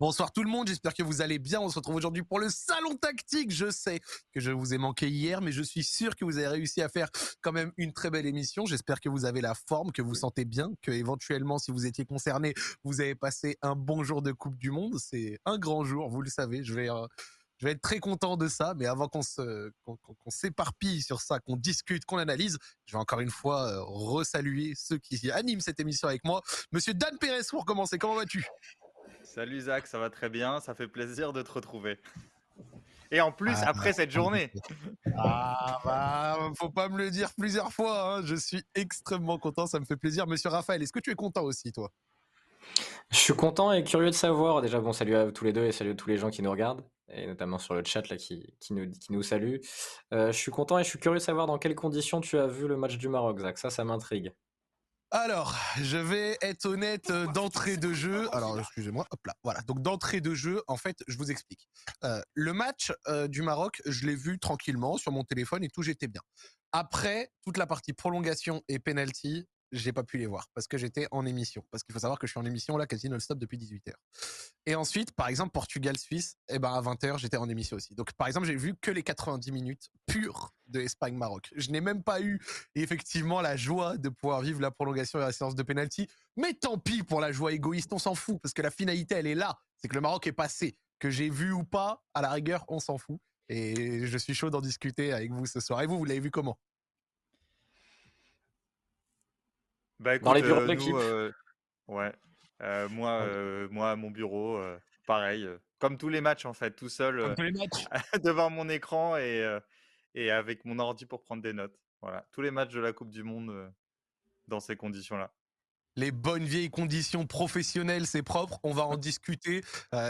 Bonsoir tout le monde, j'espère que vous allez bien. On se retrouve aujourd'hui pour le salon tactique. Je sais que je vous ai manqué hier, mais je suis sûr que vous avez réussi à faire quand même une très belle émission. J'espère que vous avez la forme, que vous sentez bien, que éventuellement, si vous étiez concerné, vous avez passé un bon jour de Coupe du Monde. C'est un grand jour, vous le savez. Je vais, euh, je vais être très content de ça, mais avant qu'on se, qu'on, s'éparpille sur ça, qu'on discute, qu'on analyse, je vais encore une fois euh, resaluer ceux qui animent cette émission avec moi. Monsieur Dan Pérez, pour commencer, comment vas-tu? Salut Zach, ça va très bien, ça fait plaisir de te retrouver. Et en plus, ah, après cette journée. Ah bah, faut pas me le dire plusieurs fois, hein. je suis extrêmement content, ça me fait plaisir. Monsieur Raphaël, est-ce que tu es content aussi, toi? Je suis content et curieux de savoir. Déjà, bon, salut à tous les deux et salut à tous les gens qui nous regardent, et notamment sur le chat là, qui, qui nous, qui nous salue. Euh, je suis content et je suis curieux de savoir dans quelles conditions tu as vu le match du Maroc, Zach. Ça, ça m'intrigue. Alors, je vais être honnête euh, d'entrée de jeu. Alors, excusez-moi, hop là, voilà. Donc d'entrée de jeu, en fait, je vous explique. Euh, le match euh, du Maroc, je l'ai vu tranquillement sur mon téléphone et tout, j'étais bien. Après, toute la partie prolongation et penalty, j'ai pas pu les voir parce que j'étais en émission. Parce qu'il faut savoir que je suis en émission là quasi non-stop depuis 18h. Et ensuite, par exemple, Portugal-Suisse, eh ben à 20h, j'étais en émission aussi. Donc par exemple, j'ai vu que les 90 minutes pures de Espagne-Maroc. Je n'ai même pas eu effectivement la joie de pouvoir vivre la prolongation et la séance de penalty. Mais tant pis pour la joie égoïste, on s'en fout parce que la finalité, elle est là. C'est que le Maroc est passé. Que j'ai vu ou pas, à la rigueur, on s'en fout. Et je suis chaud d'en discuter avec vous ce soir. Et vous, vous l'avez vu comment? Bah, Dans les bureaux de ouais. moi, moi, mon bureau, pareil, comme tous les matchs en fait, tout seul devant mon écran et, et avec mon ordi pour prendre des notes. Voilà, tous les matchs de la Coupe du Monde dans ces conditions-là les bonnes vieilles conditions professionnelles, c'est propre. On va en discuter.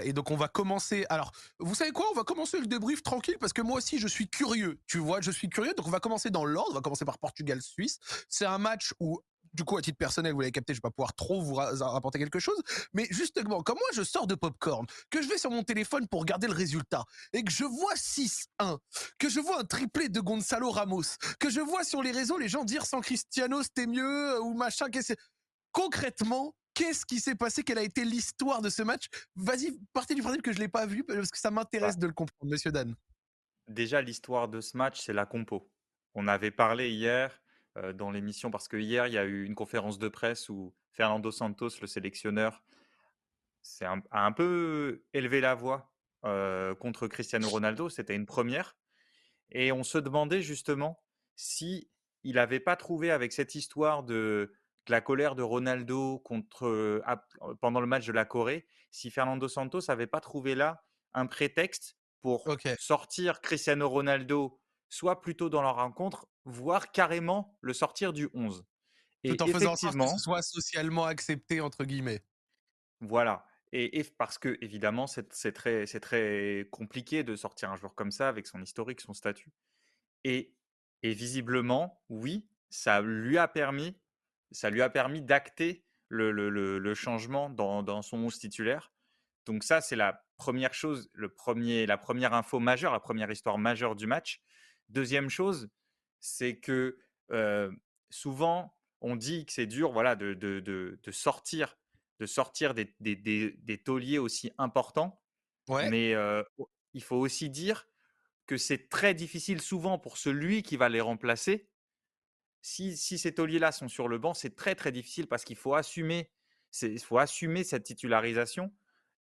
et donc, on va commencer. Alors, vous savez quoi? On va commencer le débrief tranquille parce que moi aussi, je suis curieux. Tu vois, je suis curieux. Donc, on va commencer dans l'ordre. On va commencer par Portugal-Suisse. C'est un match où du coup, à titre personnel, vous l'avez capté, je vais pas pouvoir trop vous rapporter quelque chose. Mais justement, comme moi, je sors de Popcorn, que je vais sur mon téléphone pour regarder le résultat, et que je vois 6-1, que je vois un triplé de Gonzalo Ramos, que je vois sur les réseaux les gens dire sans Cristiano c'était mieux, euh, ou machin, concrètement, qu'est-ce qui s'est passé Quelle a été l'histoire de ce match? Vas-y, partez du principe que je l'ai pas vu, parce que ça m'intéresse bah de le comprendre, monsieur Dan. Déjà, l'histoire de ce match, c'est la compo. On avait parlé hier euh, dans l'émission parce que hier, il y a eu une conférence de presse où Fernando Santos, le sélectionneur, un, a un peu élevé la voix euh, contre Cristiano Ronaldo. C'était une première. Et on se demandait justement si il n'avait pas trouvé avec cette histoire de, la colère de Ronaldo contre, pendant le match de la Corée, si Fernando Santos n'avait pas trouvé là un prétexte pour sortir Cristiano Ronaldo soit plutôt dans leur rencontre, voire carrément le sortir du 11. Et Tout en faisant en sorte que ce soit socialement accepté, entre guillemets. Voilà. Et, parce que, évidemment, c'est très, très compliqué de sortir un joueur comme ça avec son historique, son statut. Et, et visiblement, oui, ça lui a permis, ça lui a permis d'acter le, le, le, changement dans, dans, son 11 titulaire. Donc ça, c'est la première chose, le premier, la première info majeure, la première histoire majeure du match. Deuxième chose, c'est que souvent, on dit que c'est dur voilà, de, de, de, sortir, de sortir des, des, des, tauliers aussi importants. Mais il faut aussi dire que c'est très difficile souvent pour celui qui va les remplacer. Si, si ces tauliers-là sont sur le banc, c'est très très difficile parce qu'il faut assumer, faut assumer cette titularisation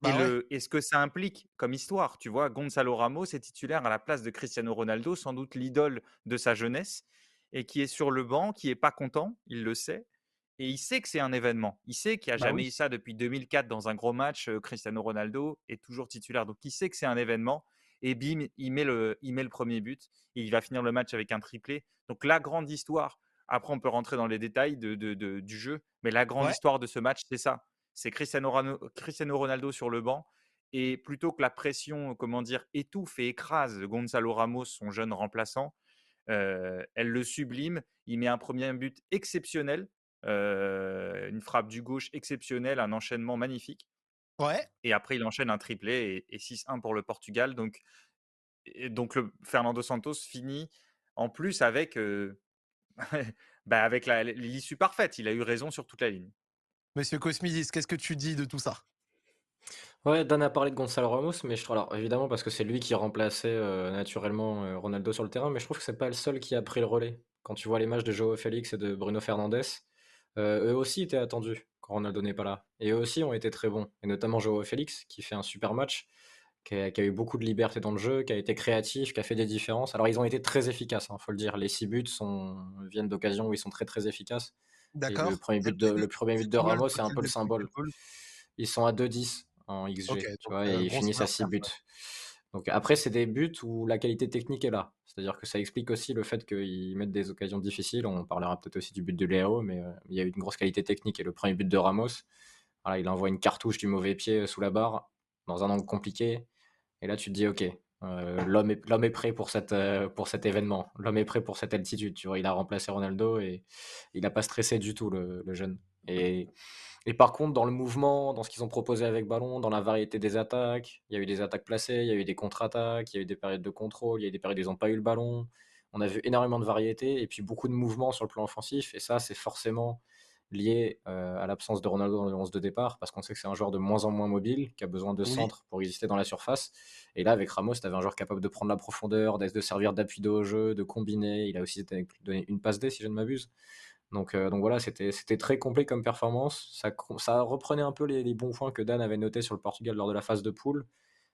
bah et, ce que ça implique comme histoire, tu vois, Gonzalo Ramos est titulaire à la place de Cristiano Ronaldo, sans doute l'idole de sa jeunesse, et qui est sur le banc, qui est pas content, il le sait, et il sait que c'est un événement. Il sait qu'il n'y a bah jamais eu ça depuis 2004 dans un gros match. Cristiano Ronaldo est toujours titulaire, donc il sait que c'est un événement. Et bim, il met, le, il met le premier but. Et il va finir le match avec un triplé. Donc la grande histoire, après on peut rentrer dans les détails de, du jeu, mais la grande histoire de ce match, c'est ça c'est Cristiano, Ronaldo sur le banc. Et plutôt que la pression, comment dire, étouffe et écrase Gonzalo Ramos, son jeune remplaçant, euh, elle le sublime. Il met un premier but exceptionnel, euh, une frappe du gauche exceptionnelle, un enchaînement magnifique. Ouais. Et après, il enchaîne un triplé et, 6-1 pour le Portugal. Donc, donc le Fernando Santos finit en plus avec, euh, bah avec l'issue parfaite. Il a eu raison sur toute la ligne. Monsieur Cosmidis, qu'est-ce que tu dis de tout ça? Ouais, Dan a parlé de Gonzalo Ramos, mais je trouve, alors évidemment parce que c'est lui qui remplaçait euh, naturellement euh, Ronaldo sur le terrain, mais je trouve que c'est pas le seul qui a pris le relais. Quand tu vois les matchs de Joao Félix et de Bruno Fernandes, euh, eux aussi étaient attendus quand Ronaldo n'est pas là. Et eux aussi ont été très bons, et notamment Joao Félix qui fait un super match, qui a, eu beaucoup de liberté dans le jeu, qui a été créatif, qui a fait des différences. Alors ils ont été très efficaces, il hein, faut le dire. Les six buts viennent d'occasions où ils sont très très efficaces. D'accord. Le premier but de, le premier but de Ramos, c'est un peu le symbole. Ils sont à 2-10 en XG, tu vois, et ils finissent à 6 buts. Donc après, c'est des buts où la qualité technique est là. C'est-à-dire que ça explique aussi le fait qu'ils mettent des occasions difficiles. On parlera peut-être aussi du but de Léo, mais euh, il y a eu une grosse qualité technique. Et le premier but de Ramos, voilà, il envoie une cartouche du mauvais pied euh, sous la barre, dans un angle compliqué. Et là, tu te dis, OK, euh, l'homme est, prêt pour, cette, pour cet événement. L'homme est prêt pour cette altitude. Il a remplacé Ronaldo et il n'a pas stressé du tout, le, jeune. Et et par contre, dans le mouvement, dans ce qu'ils ont proposé avec ballon, dans la variété des attaques, il y a eu des attaques placées, il y a eu des contre-attaques, il y a eu des périodes de contrôle, il y a eu des périodes où ils n'ont pas eu le ballon. On a vu énormément de variété et puis beaucoup de mouvements sur le plan offensif. Et ça, c'est forcément lié euh, à l'absence de Ronaldo dans le 11 de départ, parce qu'on sait que c'est un joueur de moins en moins mobile, qui a besoin de centre pour exister dans la surface. Et là, avec Ramos, tu avais un joueur capable de prendre la profondeur, de servir d'appui de jeu, de combiner. Il a aussi donné une passe D, si je ne m'abuse. Donc, euh, donc voilà, c'était très complet comme performance. Ça, ça reprenait un peu les, bons points que Dan avait notés sur le Portugal lors de la phase de poule,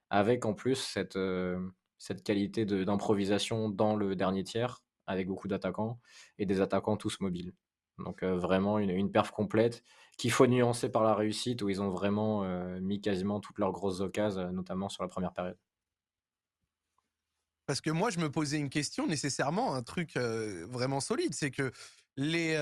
avec en plus cette, euh, cette qualité d'improvisation dans le dernier tiers, avec beaucoup d'attaquants, et des attaquants tous mobiles. Donc vraiment une, une, perf complète qu'il faut nuancer par la réussite, où ils ont vraiment mis quasiment toutes leurs grosses occasions, notamment sur la première période. Parce que moi, je me posais une question nécessairement, un truc vraiment solide, c'est que les,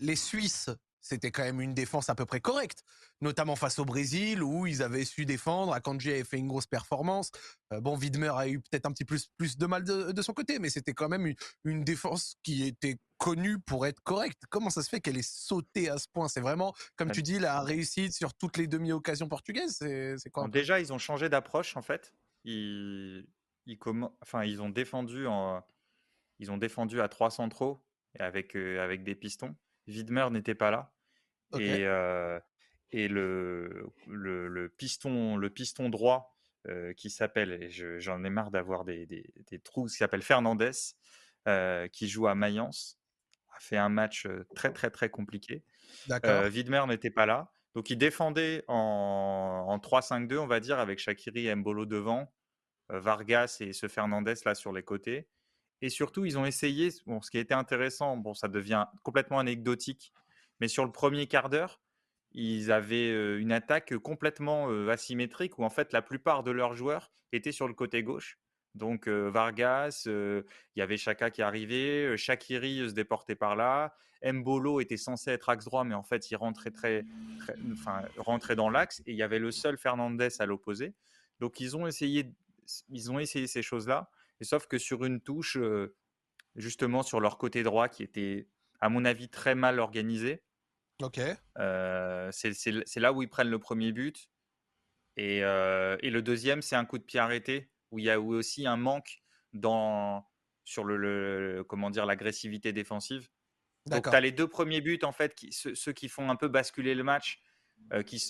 les Suisses, c'était quand même une défense à peu près correcte, notamment face au Brésil où ils avaient su défendre. Akanji avait fait une grosse performance. Euh, bon, Widmer a eu peut-être un petit plus plus de mal de, son côté, mais c'était quand même une, défense qui était connue pour être correcte. Comment ça se fait qu'elle ait sauté à ce point? C'est vraiment, comme tu dis, la réussite sur toutes les demi-occasions portugaises. C'est quoi Déjà, ils ont changé d'approche en fait. Ils, ils, enfin, ils ont défendu en, ils ont défendu à trois centraux avec, avec des pistons. Widmer n'était pas là. Et, et le, le, piston, le piston droit qui s'appelle, et j'en ai marre d'avoir des, des, des, trous, qui s'appelle Fernandez, qui joue à Mayence, a fait un match très très très compliqué. Widmer n'était pas là. Donc il défendait en, en 3-5-2, on va dire, avec Shakiri et Mbolo devant, Vargas et ce Fernandez là sur les côtés. Et surtout, ils ont essayé, bon, ce qui a été intéressant, bon, ça devient complètement anecdotique, mais sur le premier quart d'heure, ils avaient une attaque complètement asymétrique où en fait la plupart de leurs joueurs étaient sur le côté gauche. Donc Vargas, il y avait Chaka qui arrivait, Shakiri se déportait par là, Mbolo était censé être axe droit, mais en fait il rentrait très, enfin rentrait dans l'axe et il y avait le seul Fernandez à l'opposé. Donc ils ont essayé, ils ont essayé ces choses-là sauf que sur une touche, justement sur leur côté droit, qui était, à mon avis, très mal organisé. Ok. c'est là où ils prennent le premier but. Et, et le deuxième, c'est un coup de pied arrêté, où il y a aussi un manque dans, sur le, comment dire l'agressivité défensive. Donc, tu as les deux premiers buts, en fait, qui, ceux, qui font un peu basculer le match. qui,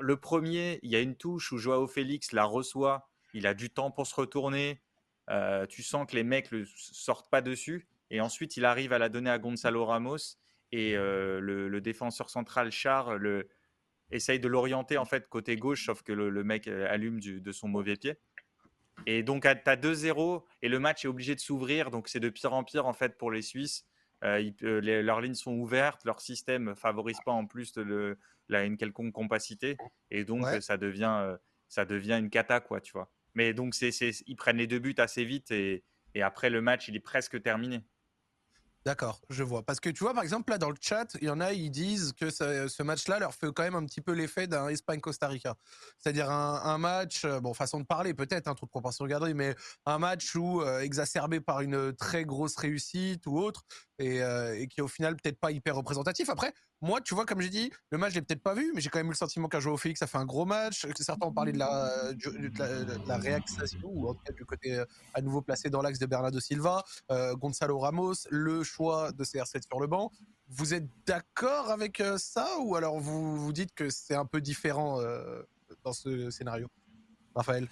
le premier, il y a une touche où Joao Félix la reçoit, il a du temps pour se retourner, euh, tu sens que les mecs ne sortent pas dessus. Et ensuite, il arrive à la donner à Gonzalo Ramos. Et euh, le, défenseur central, Char, le, essaye de l'orienter en fait côté gauche, sauf que le, mec euh, allume de son mauvais pied. Et donc, tu as 2-0 et le match est obligé de s'ouvrir. Donc, c'est de pire en pire en fait pour les Suisses. leurs lignes sont ouvertes, leur système ne favorise pas en plus de une quelconque compacité. Et donc, ça, devient, ça devient une cata, quoi, tu vois. Mais donc, c'est, ils prennent les deux buts assez vite et, et après le match, il est presque terminé. D'accord, je vois. Parce que tu vois, par exemple, là, dans le chat, il y en a, ils disent que ce, match-là leur fait quand même un petit peu l'effet d'un Espagne-Costa Rica. C'est-à-dire un, match, euh, bon, façon de parler peut-être, un hein, trop de proportion regardée, mais un match où euh, exacerbé par une très grosse réussite ou autre, et, euh, et qui est au final peut-être pas hyper représentatif. Après, moi, tu vois, comme j'ai dit, le match, je l'ai peut-être pas vu, mais j'ai quand même eu le sentiment qu'un joueur au Félix a fait un gros match. Certains ont parlé de la, de la, ou en tout cas du côté euh, à nouveau placé dans l'axe de Bernardo Silva, euh, Gonzalo Ramos, le choix de CR7 sur le banc. Vous êtes d'accord avec euh, ça ou alors vous vous dites que c'est un peu différent dans ce scénario? Raphaël?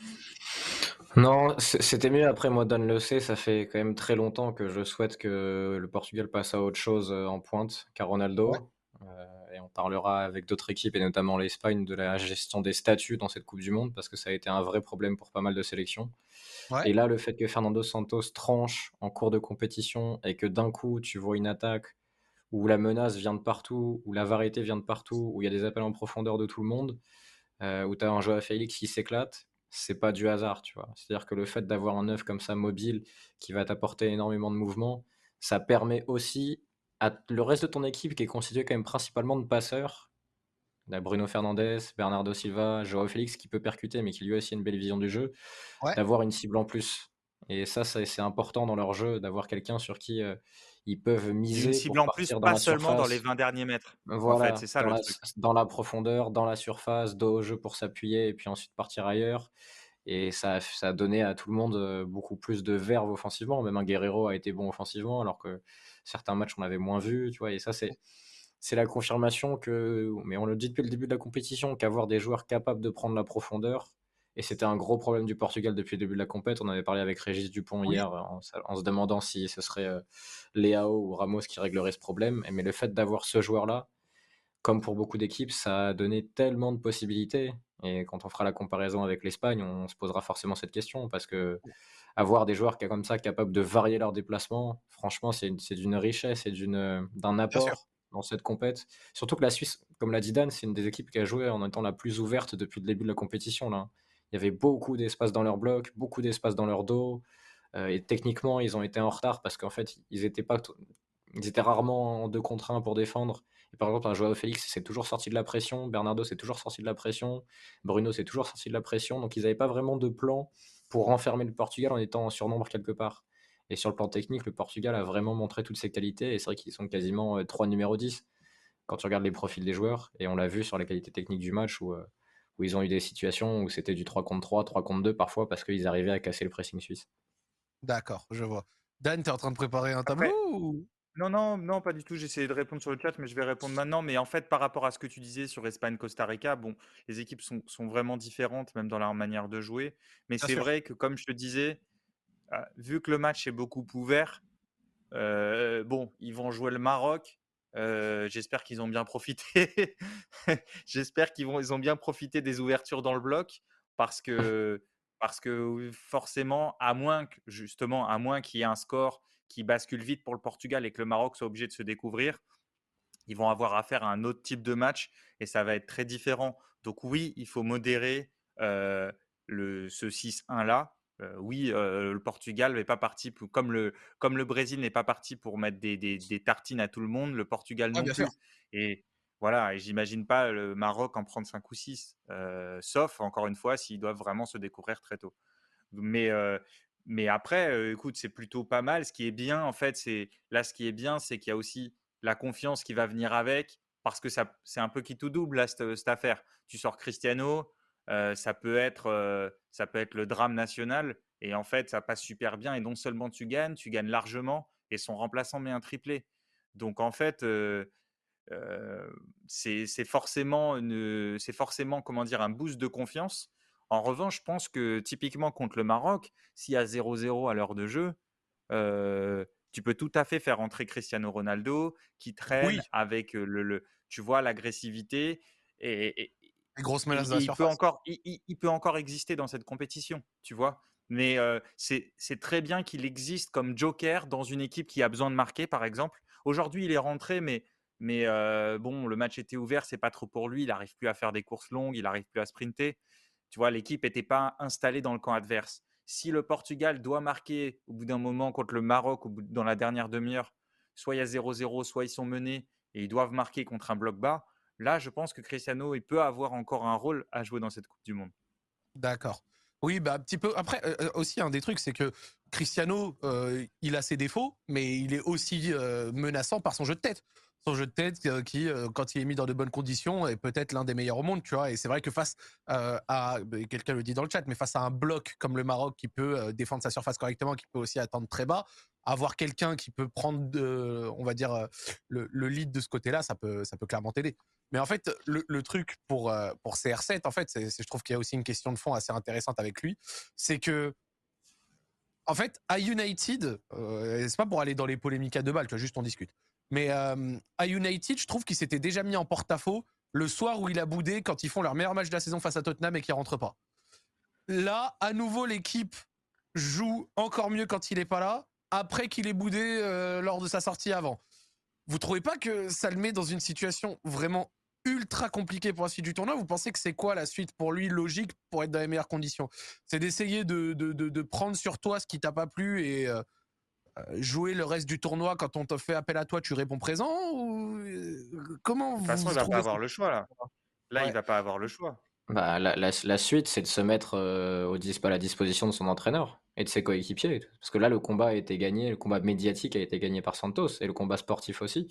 Non, c'était mieux. Après, moi, Dan le sait, ça fait quand même très longtemps que je souhaite que le Portugal passe à autre chose euh, en pointe qu'à Ronaldo. Euh, et on parlera avec d'autres équipes, et notamment l'Espagne, de la gestion des statuts dans cette Coupe du Monde, parce que ça a été un vrai problème pour pas mal de sélections. Et là, le fait que Fernando Santos tranche en cours de compétition et que d'un coup, tu vois une attaque où la menace vient de partout, où la variété vient de partout, où il y a des appels en profondeur de tout le monde, euh, où tu as un joueur Félix qui s'éclate, c'est pas du hasard, tu vois. C'est-à-dire que le fait d'avoir un œuf comme ça mobile qui va t'apporter énormément de mouvement, ça permet aussi à le reste de ton équipe qui est constitué quand même principalement de passeurs. Bruno Fernandez, Bernardo Silva, Joao Félix qui peut percuter mais qui lui aussi a une belle vision du jeu, d'avoir une cible en plus. Et ça, c'est important dans leur jeu d'avoir quelqu'un sur qui euh, ils peuvent miser. Une cible en plus, pas seulement dans les 20 derniers mètres. Voilà, c'est ça dans, le la, truc. dans la profondeur, dans la surface, dos au jeu pour s'appuyer et puis ensuite partir ailleurs. Et ça, ça a donné à tout le monde euh, beaucoup plus de verve offensivement. Même un Guerrero a été bon offensivement, alors que certains matchs on avait moins vu. Tu vois, et ça, c'est c'est la confirmation que, mais on le dit depuis le début de la compétition, qu'avoir des joueurs capables de prendre la profondeur, et c'était un gros problème du Portugal depuis le début de la compète. On avait parlé avec Régis Dupont hier en, se demandant si ce serait euh, Léao ou Ramos qui réglerait ce problème. Mais le fait d'avoir ce joueur-là, comme pour beaucoup d'équipes, ça a donné tellement de possibilités. Et quand on fera la comparaison avec l'Espagne, on se posera forcément cette question parce que avoir des joueurs comme ça capables de varier leurs déplacements, franchement, c'est d'une richesse et d'un apport dans cette compète. Surtout que la Suisse, comme l'a dit Dan, c'est une des équipes qui a joué en étant la plus ouverte depuis le début de la compétition. Là. Il y avait beaucoup d'espace dans leur bloc, beaucoup d'espace dans leur dos. Euh, et techniquement, ils ont été en retard parce qu'en fait, ils étaient, pas ils étaient rarement en deux contre un pour défendre. Et par exemple, un Joao Félix s'est toujours sorti de la pression, Bernardo s'est toujours sorti de la pression, Bruno s'est toujours sorti de la pression. Donc, ils n'avaient pas vraiment de plan pour renfermer le Portugal en étant en surnombre quelque part. Et sur le plan technique, le Portugal a vraiment montré toutes ses qualités. Et c'est vrai qu'ils sont quasiment euh, trois numéros 10 quand tu regardes les profils des joueurs. Et on l'a vu sur la qualité technique du match où, euh, où ils ont eu des situations où c'était du 3 contre 3, 3 contre 2 parfois parce qu'ils arrivaient à casser le pressing suisse. D'accord, je vois. Dan, tu es en train de préparer un tableau Non, non, non, pas du tout. J'essayais de répondre sur le chat, mais je vais répondre maintenant. Mais en fait, par rapport à ce que tu disais sur Espagne-Costa Rica, bon, les équipes sont, sont, vraiment différentes, même dans leur manière de jouer. Mais c'est vrai que, comme je te disais, ah, vu que le match est beaucoup ouvert, euh, bon, ils vont jouer le Maroc. Euh, j'espère qu'ils ont bien profité. j'espère qu'ils vont, ils ont bien profité des ouvertures dans le bloc parce que, parce que forcément, à moins que, justement, à moins qu'il y ait un score qui bascule vite pour le Portugal et que le Maroc soit obligé de se découvrir, ils vont avoir affaire à un autre type de match et ça va être très différent. Donc oui, il faut modérer euh, le, ce 6-1 là oui, le Portugal n'est pas parti comme le comme le Brésil n'est pas parti pour mettre des, des, tartines à tout le monde, le Portugal non plus. Et voilà, et j'imagine pas le Maroc en prendre 5 ou 6, sauf encore une fois s'ils doivent vraiment se découvrir très tôt. Mais mais après, écoute, c'est plutôt pas mal. Ce qui est bien, en fait, c'est là, ce qui est bien, c'est qu'il y a aussi la confiance qui va venir avec, parce que ça, c'est un peu qui tout double là, cette affaire. Tu sors Cristiano, ça, peut être, ça peut être le drame national. Et en fait, ça passe super bien. Et non seulement tu gagnes, tu gagnes largement. Et son remplaçant met un triplé. Donc en fait, c'est forcément, forcément comment dire, un boost de confiance. En revanche, je pense que typiquement contre le Maroc, s'il y a 0-0 à l'heure de jeu, tu peux tout à fait faire entrer Cristiano Ronaldo qui traîne avec le, tu vois l'agressivité et, grosses menaces il, Peut encore, il, peut encore exister dans cette compétition, tu vois? Mais c'est très bien qu'il existe comme joker dans une équipe qui a besoin de marquer, par exemple. Aujourd'hui, il est rentré, mais, mais bon, le match était ouvert, c'est pas trop pour lui. Il n'arrive plus à faire des courses longues, il n'arrive plus à sprinter. Tu vois, l'équipe n'était pas installée dans le camp adverse. Si le Portugal doit marquer au bout d'un moment contre le Maroc, dans la dernière demi-heure, soit il y a 0-0, soit ils sont menés et ils doivent marquer contre un bloc bas, Là, je pense que Cristiano, il peut avoir encore un rôle à jouer dans cette Coupe du Monde. D'accord. Oui, bah un petit peu. Après, euh, euh, aussi un des trucs, c'est que Cristiano, euh, il a ses défauts, mais il est aussi menaçant par son jeu de tête. Son jeu de tête qui, quand il est mis dans de bonnes conditions, est peut-être l'un des meilleurs au monde, tu vois. Et c'est vrai que face à, bah, quelqu'un le dit dans le chat, mais face à un bloc comme le Maroc qui peut défendre sa surface correctement, qui peut aussi attendre très bas, avoir quelqu'un qui peut prendre, on va dire, le, le, lead de ce côté-là, ça peut, ça peut clairement t'aider. Mais en fait, le, truc pour, euh, pour CR7, en fait, c'est- je trouve qu'il y a aussi une question de fond assez intéressante avec lui. C'est que, en fait, à United, euh, c'est pas pour aller dans les polémiques à deux balles, tu vois, juste on discute. Mais euh, à United, je trouve qu'il s'était déjà mis en porte-à-faux le soir où il a boudé quand ils font leur meilleur match de la saison face à Tottenham et qu'ils rentrent pas. Là, à nouveau, l'équipe joue encore mieux quand il est pas là, après qu'il ait boudé euh, lors de sa sortie avant. Vous trouvez pas que ça le met dans une situation vraiment ultra compliquée pour la suite du tournoi? Vous pensez que c'est quoi la suite pour lui logique pour être dans les meilleures conditions? C'est d'essayer de, de, de, prendre sur toi ce qui t'a pas plu et euh, jouer le reste du tournoi quand on te fait appel à toi, tu réponds présent ou euh, comment De toute façon, il va pas avoir le choix là. Là, Ouais. il va pas avoir le choix. Bah, la, la- la suite, c'est de se mettre euh, au à la disposition de son entraîneur et de ses coéquipiers. Parce que là, le combat a été gagné, le combat médiatique a été gagné par Santos et le combat sportif aussi.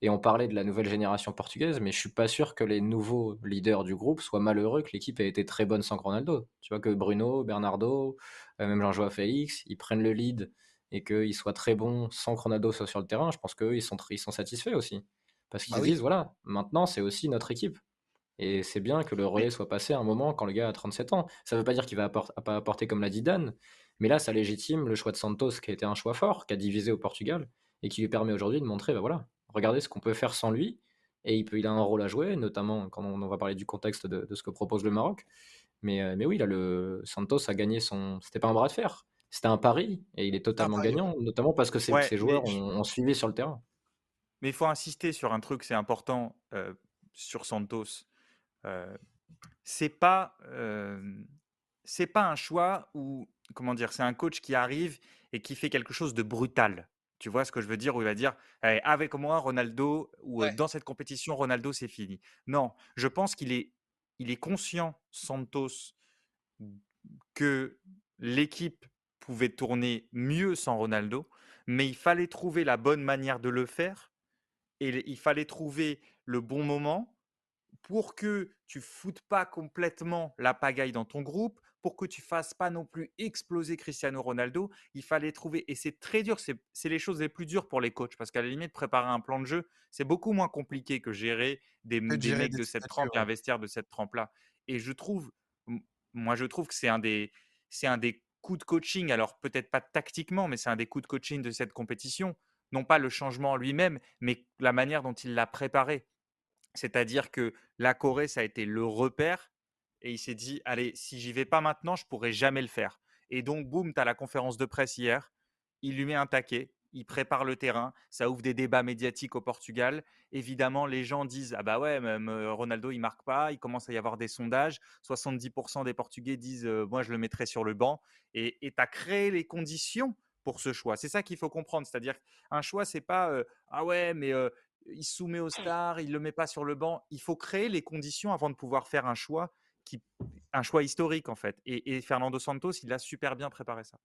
Et on parlait de la nouvelle génération portugaise, mais je suis pas sûr que les nouveaux leaders du groupe soient malheureux que l'équipe ait été très bonne sans Ronaldo. Tu vois que Bruno, Bernardo, euh, même Jean-Joao Félix, ils prennent le lead et qu'ils soient très bons sans que Ronaldo soit sur le terrain. Je pense qu'eux, ils sont, ils sont satisfaits aussi. Parce qu'ils Bah se oui. disent, voilà, maintenant, c'est aussi notre équipe. Et c'est bien que le relais soit passé à un moment quand le gars a 37 ans. Ça ne veut pas dire qu'il va apport- pas apporter comme l'a dit Dan, mais là, ça légitime le choix de Santos qui a été un choix fort, qui a divisé au Portugal et qui lui permet aujourd'hui de montrer, bah voilà, regardez ce qu'on peut faire sans lui. Et il, peut, il a un rôle à jouer, notamment quand on, on va parler du contexte de, de ce que propose le Maroc. Mais, euh, mais oui, là, le Santos a gagné son. C'était pas un bras de fer, c'était un pari et il est totalement pari, ouais. gagnant, notamment parce que ses, Ouais, mais joueurs ont, ont suivi sur le terrain. Mais il faut insister sur un truc, c'est important euh, sur Santos. Euh, c'est pas, euh, c'est pas un choix où, comment dire, c'est un coach qui arrive et qui fait quelque chose de brutal. Tu vois ce que je veux dire Où il va dire, Allez, avec moi, Ronaldo, ou euh, Ouais. dans cette compétition, Ronaldo, c'est fini. Non, je pense qu'il est, il est conscient, Santos, que l'équipe pouvait tourner mieux sans Ronaldo, mais il fallait trouver la bonne manière de le faire et il fallait trouver le bon moment pour que tu foutes pas complètement la pagaille dans ton groupe, pour que tu fasses pas non plus exploser Cristiano Ronaldo. Il fallait trouver, et c'est très dur, c'est les choses les plus dures pour les coachs, parce qu'à la limite, préparer un plan de jeu, c'est beaucoup moins compliqué que gérer des, Que de des gérer mecs des de cette trempe et investir de cette trempe-là. Et je trouve, moi je trouve que c'est un des, c'est un des coups de coaching, alors peut-être pas tactiquement, mais c'est un des coups de coaching de cette compétition. Non pas le changement en lui-même, mais la manière dont il l'a préparé. C'est-à-dire que la Corée, ça a été le repère. Et il s'est dit, allez, si j'y vais pas maintenant, je pourrai jamais le faire. Et donc, boum, tu as la conférence de presse hier. Il lui met un taquet. Il prépare le terrain. Ça ouvre des débats médiatiques au Portugal. Évidemment, les gens disent, ah bah ouais, même euh, Ronaldo, il marque pas. Il commence à y avoir des sondages. 70% des Portugais disent, euh, moi, je le mettrai sur le banc. Et tu as créé les conditions pour ce choix. C'est ça qu'il faut comprendre. C'est-à-dire qu'un choix, c'est pas, euh, ah ouais, mais euh, il se soumet aux stars, il ne le met pas sur le banc. Il faut créer les conditions avant de pouvoir faire un choix, qui, un choix historique en fait. Et, et Fernando Santos, il a super bien préparé ça.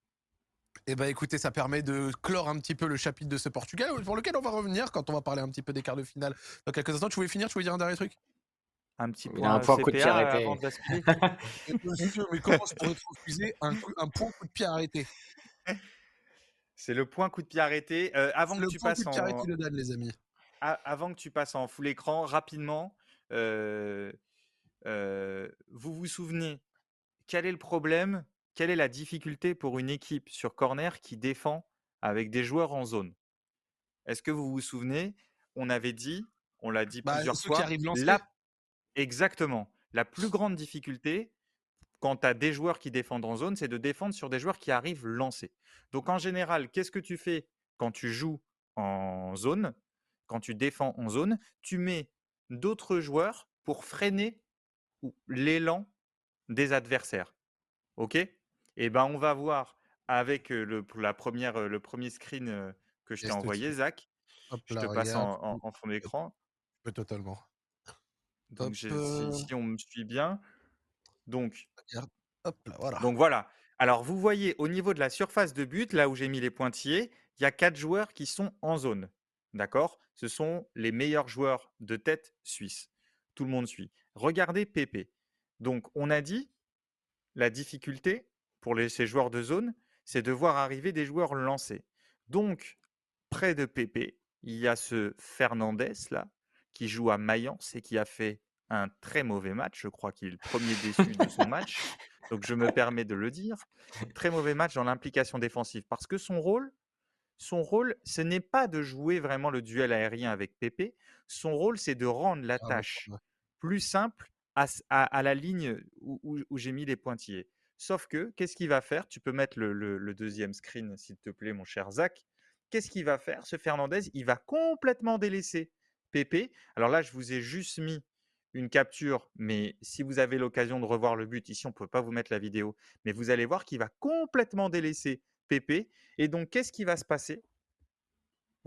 Eh ben écoutez, ça permet de clore un petit peu le chapitre de ce Portugal, pour lequel on va revenir quand on va parler un petit peu des quarts de finale dans quelques instants. Tu voulais finir Tu voulais dire un dernier truc? Un petit a un point, point coup de pied arrêté. avant de basculer. Mais Monsieur, mais comment se pourrait refuser un, coup- un point coup de pied arrêté? C'est le point coup de pied arrêté. Euh, avant que le tu point coup passes de pied arrêté en, le Dan, les amis. a- avant que tu passes en full écran, rapidement, euh, euh, vous vous souvenez quel est le problème Quelle est la difficulté pour une équipe sur corner qui défend avec des joueurs en zone? Est-ce que vous vous souvenez On avait dit, on l'a dit Bah, plusieurs fois, la- exactement. La plus grande difficulté quand tu as des joueurs qui défendent en zone, c'est de défendre sur des joueurs qui arrivent lancés. Donc en général, qu'est-ce que tu fais quand tu joues en zone Quand tu défends en zone, tu mets d'autres joueurs pour freiner l'élan des adversaires. OK? Et ben on va voir avec le, la première, le premier screen que je t'ai envoyé. Zach. Hop Je là, te passe en, regarde. en- en fond d'écran. Je peux totalement. Donc si, si on me suit bien. Donc, Regarde. Hop là, voilà. Donc voilà. Alors vous voyez au niveau de la surface de but, là où j'ai mis les pointillés, il y a quatre joueurs qui sont en zone. D'accord? Ce sont les meilleurs joueurs de tête suisses. Tout le monde suit. Regardez Pépé. Donc on a dit la difficulté pour les- ces joueurs de zone, c'est de voir arriver des joueurs lancés. Donc près de Pépé, il y a ce Fernandez là qui joue à Mayence et qui a fait un très mauvais match. Je crois qu'il est le premier déçu de son match. Donc je me permets de le dire. Très mauvais match dans l'implication défensive. Parce que son rôle, son rôle, ce n'est pas de jouer vraiment le duel aérien avec Pépé. Son rôle, c'est de rendre la Ah, tâche plus simple à, s- à- à la ligne où, où- où j'ai mis les pointillés. Sauf que, qu'est-ce qu'il va faire? Tu peux mettre le, deuxième screen, s'il te plaît, mon cher Zach. Qu'est-ce qu'il va faire Ce Fernandez, il va complètement délaisser Pépé. Alors là, je vous ai juste mis une capture, mais si vous avez l'occasion de revoir le but, ici, on ne peut pas vous mettre la vidéo, mais vous allez voir qu'il va complètement délaisser Pépé. Et donc, qu'est-ce qui va se passer?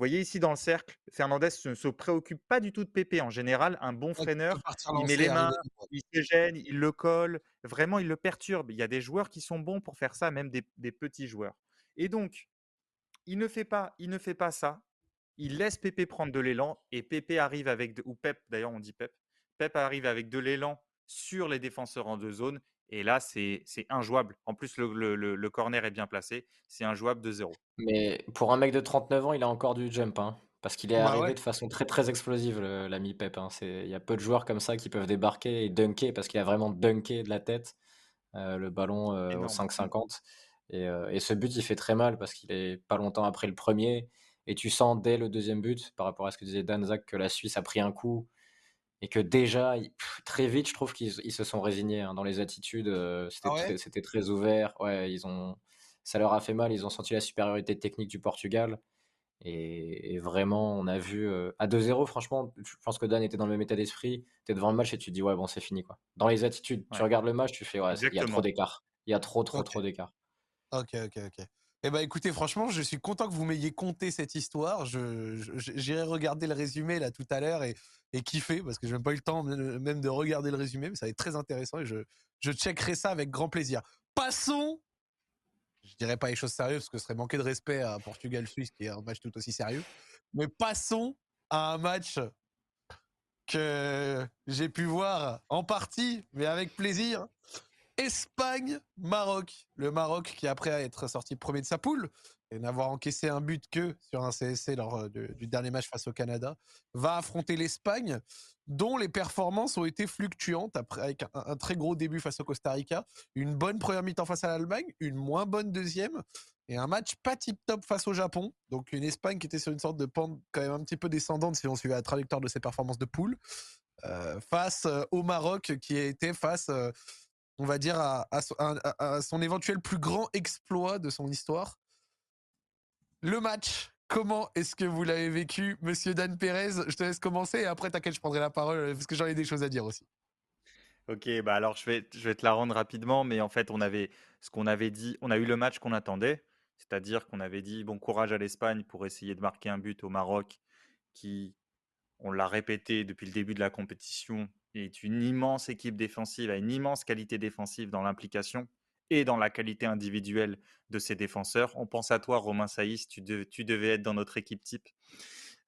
Vous voyez ici dans le cercle, Fernandez ne se préoccupe pas du tout de Pépé. En général, un bon freineur, il met les mains, il se gêne, il le colle, vraiment, il le perturbe. Il y a des joueurs qui sont bons pour faire ça, même des, des petits joueurs. Et donc, il ne fait pas, il ne fait pas ça. Il laisse Pépé prendre de l'élan et Pépé arrive avec, de- ou Pep, d'ailleurs, on dit Pep. Pep arrive avec de l'élan sur les défenseurs en deux zones. Et là, c'est c'est injouable. En plus, le, le- le- le corner est bien placé. C'est injouable de zéro. Mais pour un mec de 39 ans, il a encore du jump, hein, parce qu'il est Bah arrivé ouais. de façon très très explosive, l'ami Pep. hein. C'est, il y a peu de joueurs comme ça qui peuvent débarquer et dunker, parce qu'il a vraiment dunké de la tête euh, le ballon euh, au Énorme. 5,50. Et, euh, et ce but, il fait très mal parce qu'il est pas longtemps après le premier. Et tu sens dès le deuxième but, par rapport à ce que disait Dan Zach, que la Suisse a pris un coup et que déjà, pff, très vite, je trouve qu'ils ils se sont résignés hein, dans les attitudes. euh, c'était Ah ouais? très, c'était très ouvert. Ouais, ils ont, ça leur a fait mal. Ils ont senti la supériorité technique du Portugal. Et, et vraiment, on a vu euh, à 2-0, franchement, je pense que Dan était dans le même état d'esprit. Tu es devant le match et tu te dis, ouais, bon, c'est fini. quoi. Dans les attitudes, tu regardes le match, tu fais, ouais, il y a trop d'écart. Il y a trop, trop, trop d'écart. Ok, ok, ok. Eh ben écoutez, franchement, je suis content que vous m'ayez conté cette histoire. Je- j'irai regarder le résumé là tout à l'heure et, et kiffer parce que j'ai même pas eu le temps même même de regarder le résumé, mais ça va être très intéressant et je, je checkerai ça avec grand plaisir. Passons, je dirais pas les choses sérieuses parce que ce serait manquer de respect à Portugal-Suisse qui est un match tout aussi sérieux, mais passons à un match que j'ai pu voir en partie, mais avec plaisir. Espagne-Maroc. Le Maroc qui, après être sorti premier de sa poule et n'avoir encaissé un but que sur un CSC lors euh, du dernier match face au Canada, va affronter l'Espagne, dont les performances ont été fluctuantes après, avec un, très gros début face au Costa Rica, une bonne première mi-temps face à l'Allemagne, une moins bonne deuxième, et un match pas tip-top face au Japon. Donc une Espagne qui était sur une sorte de pente quand même un petit peu descendante si on suivait la trajectoire de ses performances de poule, euh, face euh, au Maroc qui a été face... on va dire, à son éventuel plus grand exploit de son histoire. Le match, comment est-ce que vous l'avez vécu, monsieur Dan Pérez? Je te laisse commencer et après, t'inquiète, je prendrai la parole parce que j'en ai des choses à dire aussi. Ok, bah alors je vais, je vais te la rendre rapidement, mais en fait, on avait ce qu'on avait dit, on a eu le match qu'on attendait, c'est-à-dire qu'on avait dit bon courage à l'Espagne pour essayer de marquer un but au Maroc, qui, on l'a répété depuis le début de la compétition, est une immense équipe défensive, a une immense qualité défensive dans l'implication et dans la qualité individuelle de ses défenseurs. On pense à toi, Romain Saïs, tu, de- tu devais être dans notre équipe type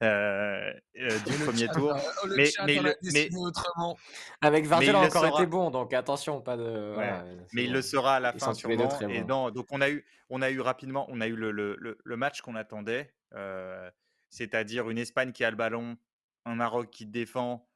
euh, euh, du premier chat, tour. euh, le Mais- décidé autrement. Avec il a encore été bon, donc attention, pas de. Ouais, voilà, mais il le sera à la Ils fin deux sûrement. Et donc on a eu, on a eu rapidement, on a eu le, le- le- le match qu'on attendait, euh, c'est-à-dire une Espagne qui a le ballon, un Maroc qui défend,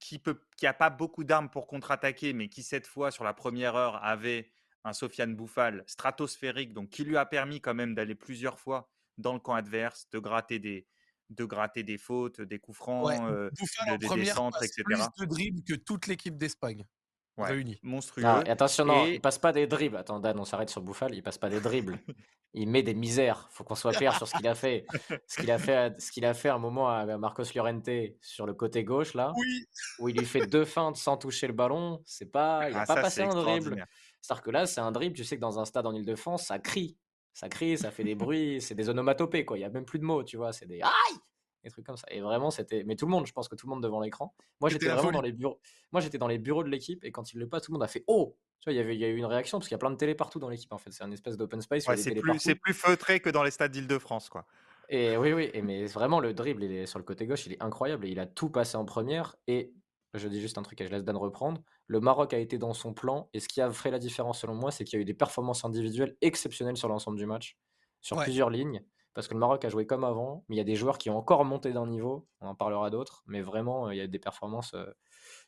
qui peut, qui a pas beaucoup d'armes pour contre-attaquer, mais qui cette fois sur la première heure avait un Sofiane Bouffal stratosphérique, donc qui lui a permis quand même d'aller plusieurs fois dans le camp adverse, de gratter des, de gratter des fautes, des coups francs, Ouais, euh, de- des passe etc. plus de dribbles que toute l'équipe d'Espagne Ouais, réunie. monstrueux. Et attention, non, Et- il passe pas des dribbles. Attends, Dan, on s'arrête sur Bouffal, il passe pas des dribbles. Il met des misères. Faut qu'on soit clair sur ce qu'il a fait. Ce qu'il a fait, à- ce qu'il a fait à un moment à Marcos Llorente sur le côté gauche là, Oui, où il lui fait deux feintes sans toucher le ballon. C'est pas, il a Ah, pas ça, passé c'est un dribble. C'est-à-dire que là, c'est un dribble. Tu sais que dans un stade en Ile-de-France, ça crie, ça crie, ça fait des bruits, c'est des onomatopées quoi. Il y a même plus de mots, tu vois. C'est des aïe, des trucs comme ça. Et vraiment, c'était. Mais tout le monde, je pense que tout le monde devant l'écran. Moi, j'étais vraiment folie. dans les bureaux. Moi, j'étais dans les bureaux de l'équipe et quand il le passe, tout le monde a fait oh. Tu vois, il y avait, il y a eu une réaction parce qu'il y a plein de télé partout dans l'équipe en fait. C'est une espèce d'open space. Ouais, c'est plus, plus feutré que dans les stades d'Île-de-France, quoi. Et oui, oui, et mais vraiment, le dribble, il est sur le côté gauche, il est incroyable et il a tout passé en première. Et je dis juste un truc et je laisse Dan reprendre. Le Maroc a été dans son plan et ce qui a fait la différence selon moi, c'est qu'il y a eu des performances individuelles exceptionnelles sur l'ensemble du match, sur Ouais. plusieurs lignes. Parce que le Maroc a joué comme avant, mais il y a des joueurs qui ont encore monté d'un niveau, on en parlera d'autres, mais vraiment, il y a des performances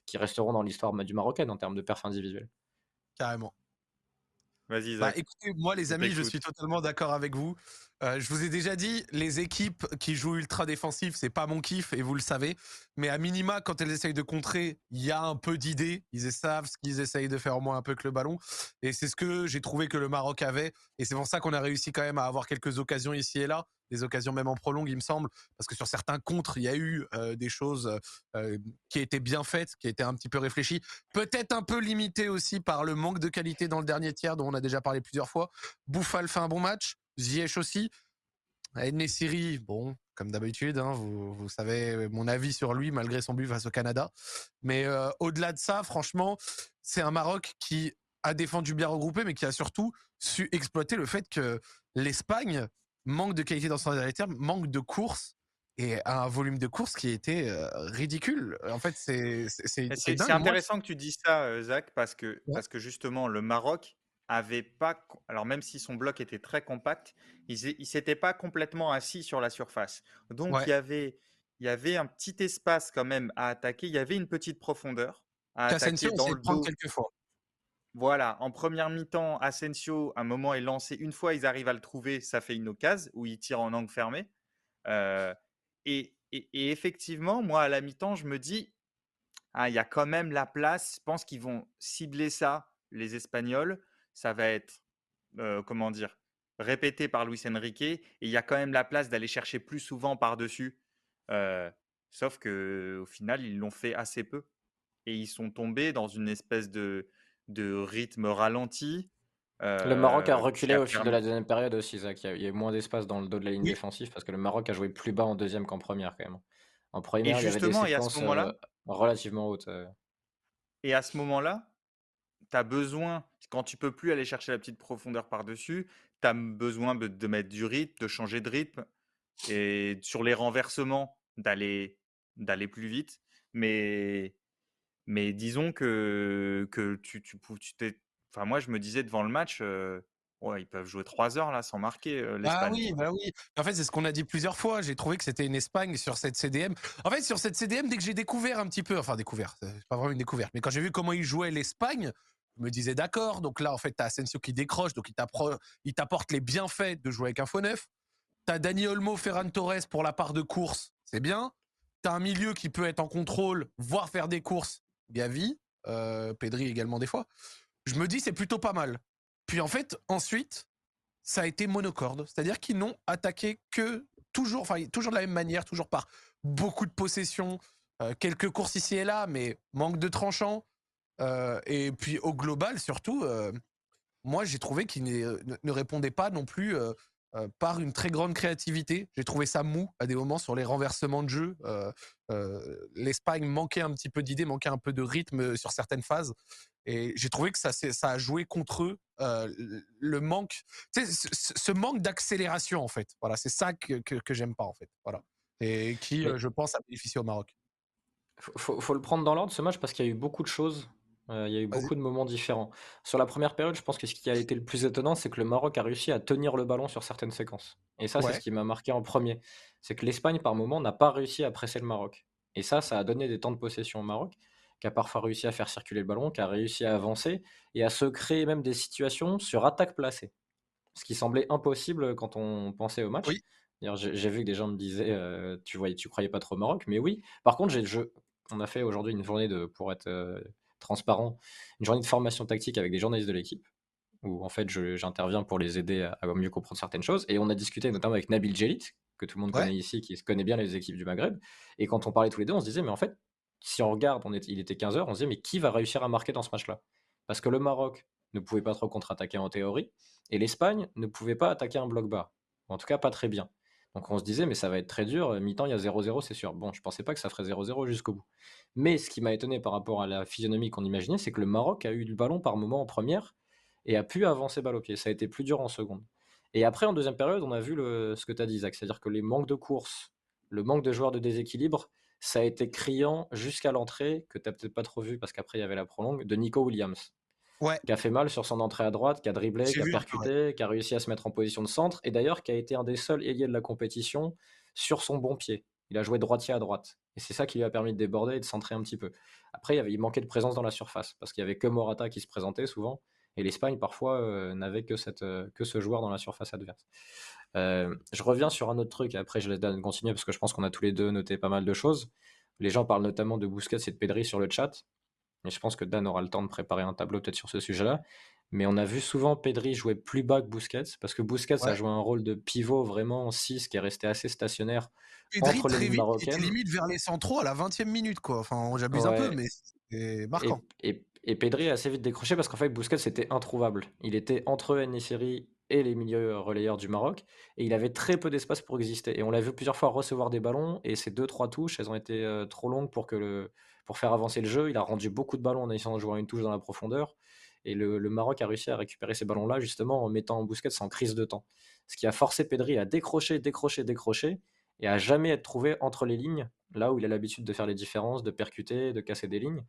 qui resteront dans l'histoire du Marocain en termes de perf individuelle. Carrément. Vas-y, bah, écoutez, moi, les amis, je suis totalement d'accord avec vous. Euh, je vous ai déjà dit, les équipes qui jouent ultra défensif, c'est pas mon kiff et vous le savez. Mais à minima, quand elles essayent de contrer, il y a un peu d'idées. Ils savent ce qu'ils essayent de faire au moins un peu que le ballon. Et c'est ce que j'ai trouvé que le Maroc avait. Et c'est pour ça qu'on a réussi quand même à avoir quelques occasions ici et là des occasions même en prolongue, il me semble, parce que sur certains contres, il y a eu euh, des choses euh, qui étaient bien faites, qui étaient un petit peu réfléchies, peut-être un peu limitées aussi par le manque de qualité dans le dernier tiers, dont on a déjà parlé plusieurs fois. Bouffal fait un bon match, Ziyech aussi. Nessiri, bon, comme d'habitude, hein, vous, savez mon avis sur lui malgré son but face au Canada. Mais euh, au-delà de ça, franchement, c'est un Maroc qui a défendu bien regroupé, mais qui a surtout su exploiter le fait que l'Espagne manque de qualité dans son dernier terme, manque de course et un volume de course qui était euh, ridicule. En fait, c'est c'est c'est intéressant que tu dis ça, euh, Zach, parce que parce que justement le Maroc avait pas, alors même si son bloc était très compact, il, il s'était pas complètement assis sur la surface. Donc il y avait il y avait un petit espace quand même à attaquer. Il y avait une petite profondeur à attaquer dans le dos. quelques fois. Voilà, en première mi-temps, Asensio, un moment est lancé. Une fois, ils arrivent à le trouver, ça fait une occasion où il tire en angle fermé. Euh, et, effectivement, moi, à la mi-temps, je me dis, ah, il y a quand même la place. Je pense qu'ils vont cibler ça, les Espagnols. Ça va être, euh, comment dire, répété par Luis Enrique. Et il y a quand même la place d'aller chercher plus souvent par-dessus. Euh, sauf que au final, ils l'ont fait assez peu. Et ils sont tombés dans une espèce de de rythme ralenti. le Maroc a reculé au fil de la deuxième période aussi, Zach. Il y a, eu moins d'espace dans le dos de la ligne défensive parce que le Maroc a joué plus bas en deuxième qu'en première quand même. En première, il y avait des séquences euh, relativement hautes. Et à ce moment-là, tu as besoin, quand tu peux plus aller chercher la petite profondeur par-dessus, tu as besoin de, mettre du rythme, de changer de rythme et sur les renversements, d'aller d'aller plus vite. Mais mais disons que, que tu, tu, tu t'es. Enfin, moi, je me disais devant le match, ouais, ils peuvent jouer trois heures là sans marquer l'Espagne. Ah oui, bah oui. En fait, c'est ce qu'on a dit plusieurs fois. J'ai trouvé que c'était une Espagne sur cette CDM. En fait, sur cette CDM, dès que j'ai découvert un petit peu, enfin découvert, c'est pas vraiment une découverte, mais quand j'ai vu comment ils jouaient l'Espagne, je me disais d'accord. Donc là, en fait, t'as Asensio qui décroche, donc il t'apporte les bienfaits de jouer avec un faux neuf. T'as Dani Olmo, Ferran Torres pour la part de course, c'est bien. T'as un milieu qui peut être en contrôle, voire faire des courses, Gavi, euh, Pedri également des fois. Je me dis c'est plutôt pas mal. Puis en fait, ensuite, ça a été monocorde, c'est-à-dire qu'ils n'ont attaqué que toujours, toujours de la même manière, toujours par beaucoup de possessions, euh, quelques courses ici et là, mais manque de tranchant. Euh, et puis au global, surtout, moi j'ai trouvé qu'ils ne, ne répondaient pas non plus euh, par une très grande créativité. J'ai trouvé ça mou à des moments sur les renversements de jeu. Euh, euh, L'Espagne manquait un petit peu d'idées, manquait un peu de rythme sur certaines phases. Et j'ai trouvé que ça, ça a joué contre eux le manque, ce, manque d'accélération en fait. Voilà, c'est ça que, que, j'aime pas en fait. Voilà, et qui, je pense, a bénéficié au Maroc. Faut, faut le prendre dans l'ordre ce match parce qu'il y a eu beaucoup de choses il y a eu beaucoup de moments différents. Sur la première période, je pense que ce qui a été le plus étonnant, c'est que le Maroc a réussi à tenir le ballon sur certaines séquences. Et ça, c'est ce qui m'a marqué en premier. C'est que l'Espagne, par moment, n'a pas réussi à presser le Maroc. Et ça, ça a donné des temps de possession au Maroc, qui a parfois réussi à faire circuler le ballon, qui a réussi à avancer et à se créer même des situations sur attaque placée. Ce qui semblait impossible quand on pensait au match. J'ai vu que des gens me disaient, tu voyais, tu croyais pas trop au Maroc, mais oui. Par contre, j'ai, on a fait aujourd'hui une journée de, pour être transparent, une journée de formation tactique avec des journalistes de l'équipe, où en fait j'interviens pour les aider à, mieux comprendre certaines choses. Et on a discuté notamment avec Nabil Djelit, que tout le monde connaît ici, qui connaît bien les équipes du Maghreb. Et quand on parlait tous les deux, on se disait, mais en fait, si on regarde, on il était 15h, on se disait, mais qui va réussir à marquer dans ce match-là? Parce que le Maroc ne pouvait pas trop contre-attaquer en théorie, et l'Espagne ne pouvait pas attaquer un bloc bas. En tout cas, pas très bien. Donc on se disait, mais ça va être très dur. Euh, mi-temps, il y a 0-0, c'est sûr. Bon, je pensais pas que ça ferait 0-0 jusqu'au bout. Mais ce qui m'a étonné par rapport à la physionomie qu'on imaginait, c'est que le Maroc a eu du ballon par moment en première et a pu avancer balle au pied. Ça a été plus dur en seconde. Et après, en deuxième période, on a vu le, ce que tu as dit, Zach. C'est-à-dire que les manques de course, le manque de joueurs de déséquilibre, ça a été criant jusqu'à l'entrée, que tu n'as peut-être pas trop vu parce qu'après il y avait la prolongue, de Nico Williams. Qui a fait mal sur son entrée à droite, qui a dribblé, qui a percuté, qui a réussi à se mettre en position de centre, et d'ailleurs qui a été un des seuls ailiers de la compétition sur son bon pied. Il a joué droitier à droite. Et c'est ça qui lui a permis de déborder et de centrer un petit peu. Après, il, avait, il manquait de présence dans la surface, parce qu'il n'y avait que Morata qui se présentait souvent, et l'Espagne, parfois, euh, n'avait que, cette, euh, que ce joueur dans la surface adverse. Euh, je reviens sur un autre truc, et après je laisse Dan continuer, parce que je pense qu'on a tous les deux noté pas mal de choses. Les gens parlent notamment de Busquets et de Pedri sur le chat. Et je pense que Dan aura le temps de préparer un tableau peut-être sur ce sujet-là. Mais on a vu souvent Pedri jouer plus bas que Busquets, parce que Busquets a joué un rôle de pivot vraiment 6 qui est resté assez stationnaire Pedri entre les vite, limite vers les centraux à la 20e minute. Quoi. Enfin, j'abuse un peu, mais c'est marquant. Et, et, Pedri a assez vite décroché parce qu'en fait, Busquets était introuvable. Il était entre Nisseri et les milieux relayeurs du Maroc, et il avait très peu d'espace pour exister. Et on l'a vu plusieurs fois recevoir des ballons, et ces deux trois touches, elles ont été euh, trop longues pour que le, pour faire avancer le jeu. Il a rendu beaucoup de ballons en essayant de jouer une touche dans la profondeur. Et le, Maroc a réussi à récupérer ces ballons-là justement en mettant Bousquet en crise de temps. Ce qui a forcé Pedri à décrocher, décrocher, décrocher et à jamais être trouvé entre les lignes, là où il a l'habitude de faire les différences, de percuter, de casser des lignes.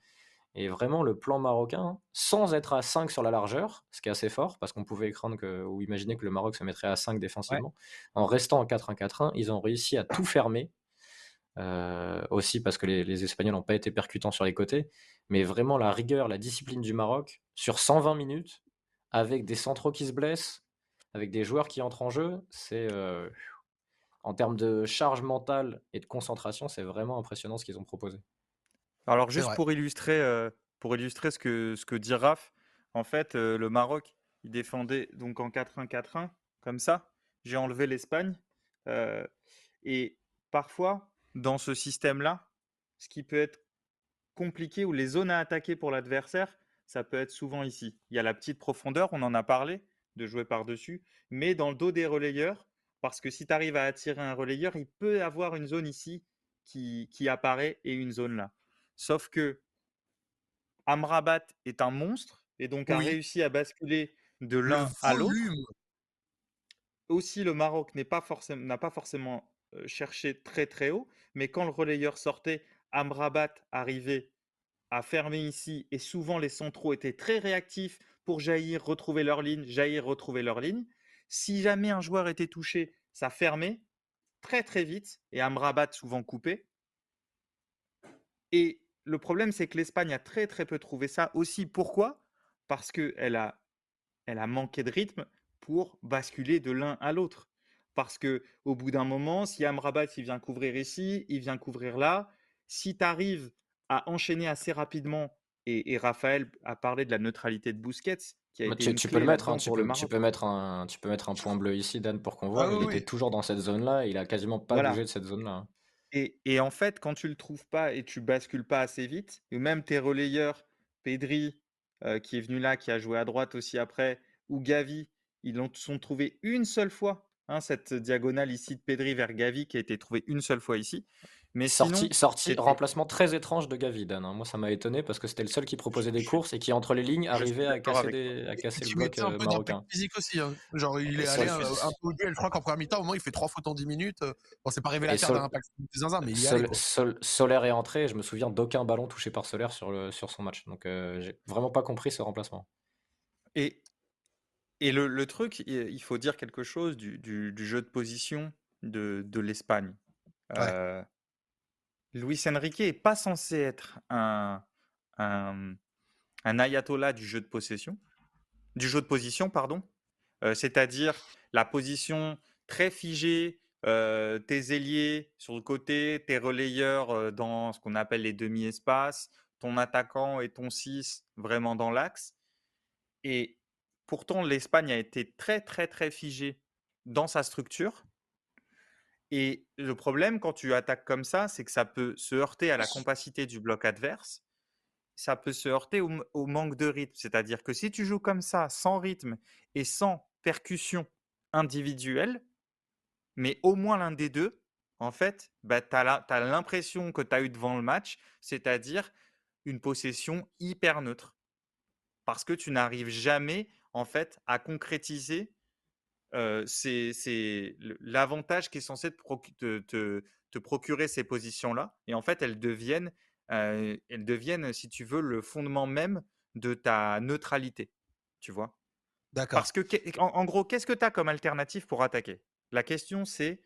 Et vraiment, le plan marocain, sans être à 5 sur la largeur, ce qui est assez fort, parce qu'on pouvait craindre que, ou imaginer que le Maroc se mettrait à 5 défensivement, en restant en 4-1-4-1, ils ont réussi à tout fermer euh, aussi parce que les, Espagnols n'ont pas été percutants sur les côtés. Mais vraiment, la rigueur, la discipline du Maroc, sur 120 minutes, avec des centraux qui se blessent, avec des joueurs qui entrent en jeu, c'est. Euh, en termes de charge mentale et de concentration, c'est vraiment impressionnant ce qu'ils ont proposé. Alors, juste pour illustrer, euh, pour illustrer ce que, ce que dit Raph, en fait, le Maroc, il défendait donc en 4-1-4-1, comme ça. J'ai enlevé l'Espagne. et parfois, dans ce système-là, ce qui peut être compliqué ou les zones à attaquer pour l'adversaire, ça peut être souvent ici. Il y a la petite profondeur, on en a parlé, de jouer par-dessus, mais dans le dos des relayeurs, parce que si tu arrives à attirer un relayeur, il peut avoir une zone ici qui, apparaît et une zone là. Sauf que Amrabat est un monstre et donc a réussi à basculer de l'un à l'autre. Aussi, le Maroc n'a pas, forcément, pas forcément cherché très très haut, mais quand le relayeur sortait, Amrabat arrivait à fermer ici et souvent les centraux étaient très réactifs pour jaillir, retrouver leur ligne, jaillir, retrouver leur ligne. Si jamais un joueur était touché, ça fermait très très vite et Amrabat souvent coupé. Et le problème, c'est que l'Espagne a très très peu trouvé ça aussi. Pourquoi? Parce qu'elle a, elle a manqué de rythme pour basculer de l'un à l'autre. Parce que au bout d'un moment, si Amrabat il vient couvrir ici, il vient couvrir là, si tu arrives à enchaîner assez rapidement, et, Raphaël a parlé de la neutralité de Busquets, qui a bah, été tu, peux le mettre, hein, tu, peux, tu, peux, mettre un, tu peux mettre un point bleu ici, Dan, pour qu'on voit. Ah il était toujours dans cette zone-là, il a quasiment pas bougé de cette zone-là. Hein. Et, et, en fait, quand tu le trouves pas et tu bascules pas assez vite, ou même tes relayeurs, Pedri, euh, qui est venu là, qui a joué à droite aussi après, ou Gavi, ils l'ont sont trouvés une seule fois Hein, cette diagonale ici de Pedri vers Gavi qui a été trouvée une seule fois ici. Mais sorti, sorti remplacement très étrange de Gavi, Dan. Hein. Moi, ça m'a étonné parce que c'était le seul qui proposait des courses et qui, entre les lignes, arrivait à casser, des, à casser le bloc un peu marocain. physique aussi. Hein. Genre, il est allé un, peu au duel. Je crois qu'en première mi-temps, au moins, il fait trois fautes en 10 minutes. Bon, c'est pas révélateur d'un impact zinzin, mais il y a. Sol, Solaire est entré. Je me souviens d'aucun ballon touché par Solaire sur, le, sur son match. Donc, euh, j'ai vraiment pas compris ce remplacement. Et et le, truc, il faut dire quelque chose du, jeu de position de, l'Espagne. Euh, Luis Enrique n'est pas censé être un, un, ayatollah du jeu de possession, du jeu de position, pardon. Euh, c'est-à-dire la position très figée, euh, tes ailiers sur le côté, tes relayeurs dans ce qu'on appelle les demi-espaces, ton attaquant et ton 6 vraiment dans l'axe. Et Pourtant, l'Espagne a été très, très, très figée dans sa structure. Et le problème, quand tu attaques comme ça, c'est que ça peut se heurter à la compacité du bloc adverse. Ça peut se heurter au, manque de rythme. C'est-à-dire que si tu joues comme ça, sans rythme et sans percussion individuelle, mais au moins l'un des deux, en fait, bah, tu as l'impression que tu as eu devant le match, c'est-à-dire une possession hyper neutre. Parce que tu n'arrives jamais en fait, à concrétiser c'est l'avantage qui est censé te, procurer ces positions-là. Et en fait, elles deviennent, elles deviennent, si tu veux, le fondement même de ta neutralité, tu vois? D'accord. Parce que, en, gros, qu'est-ce que tu as comme alternative pour attaquer? La question, c'est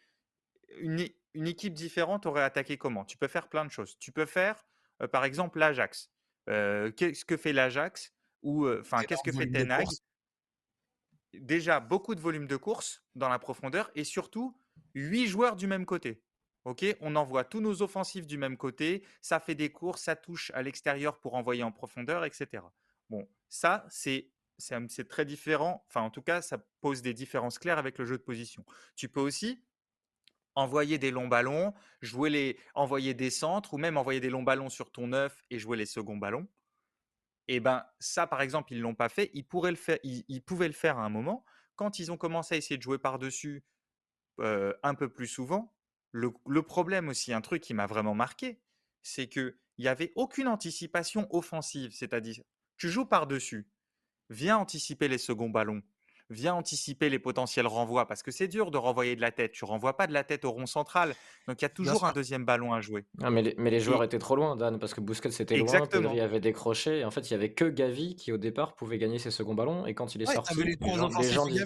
une, une, équipe différente aurait attaqué comment? Tu peux faire plein de choses. Tu peux faire, euh, par exemple, l'Ajax. Qu'est-ce que fait l'Ajax Ou, enfin, qu'est-ce que fait Ten Hag? Déjà, beaucoup de volume de course dans la profondeur et surtout, huit joueurs du même côté. On envoie tous nos offensifs du même côté, ça fait des courses, ça touche à l'extérieur pour envoyer en profondeur, etc. Bon, ça, c'est c'est très différent. Enfin, en tout cas, ça pose des différences claires avec le jeu de position. Tu peux aussi envoyer des longs ballons, jouer les, envoyer des centres ou même envoyer des longs ballons sur ton neuf et jouer les seconds ballons. Et ben ça, par exemple, ils l'ont pas fait. Ils pourraient le faire. Pouvaient le faire à un moment quand ils ont commencé à essayer de jouer par dessus un peu plus souvent. Le, le, problème aussi, un truc qui m'a vraiment marqué, c'est que il y avait aucune anticipation offensive. C'est-à-dire, tu joues par dessus, viens anticiper les seconds ballons, viens anticiper les potentiels renvois, parce que c'est dur de renvoyer de la tête. Tu renvoies pas de la tête au rond central, donc il y a toujours un deuxième ballon à jouer. Ah, mais, les, mais, les, joueurs étaient trop loin, Dan, parce que Busquets était loin, Pedri avait décroché. Et en fait, il y avait que Gavi qui au départ pouvait gagner ses seconds ballons, et quand il est sorti, les, gens, disaient,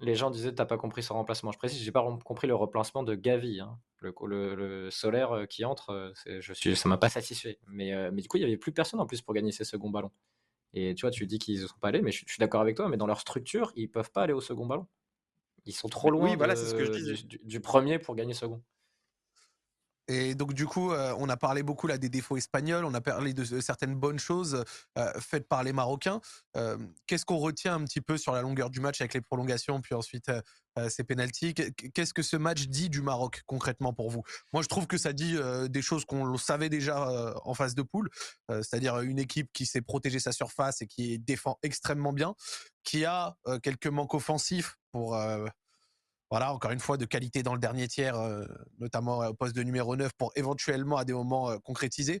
les gens disaient t'as pas compris son remplacement. Je précise, j'ai pas compris le remplacement de Gavi, hein. le, le, solaire euh, qui entre, euh, je suis, ça m'a pas satisfait. Mais, euh, mais du coup, il y avait plus personne en plus pour gagner ses seconds ballons. Et tu vois, tu dis qu'ils ne sont pas allés, mais je, suis d'accord avec toi, mais dans leur structure, ils peuvent pas aller au second ballon. Ils sont trop loin oui, voilà, ce que je du, du, premier pour gagner second. Et donc du coup, euh, on a parlé beaucoup là des défauts espagnols, on a parlé de, certaines bonnes choses euh, faites par les Marocains. Euh, qu'est-ce qu'on retient un petit peu sur la longueur du match avec les prolongations, puis ensuite ces pénalties? Qu'est-ce que ce match dit du Maroc concrètement pour vous? Moi, je trouve que ça dit des choses qu'on savait déjà en phase de poule, c'est-à-dire une équipe qui sait protéger sa surface et qui défend extrêmement bien, qui a quelques manques offensifs pour voilà, encore une fois, de qualité dans le dernier tiers, euh, notamment au poste de numéro 9 pour éventuellement à des moments euh, concrétiser.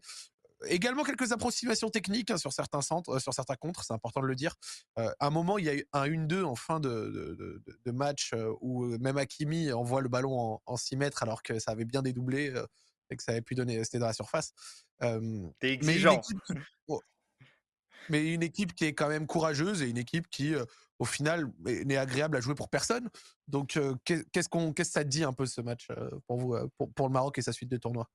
Également quelques approximations techniques hein, sur certains centres, euh, sur certains contres, c'est important de le dire. à un moment, il y a eu un 1-2 en fin de, de, match où même Hakimi envoie le ballon en, 6 mètres alors que ça avait bien dédoublé et que ça avait pu donner, c'était dans la surface. T'es exigeant. Oh, mais une équipe qui est quand même courageuse et une équipe qui, au final, n'est agréable à jouer pour personne. Donc, qu'est-ce qu'on, qu'est-ce que ça dit un peu ce match pour vous, pour, le Maroc et sa suite de tournoi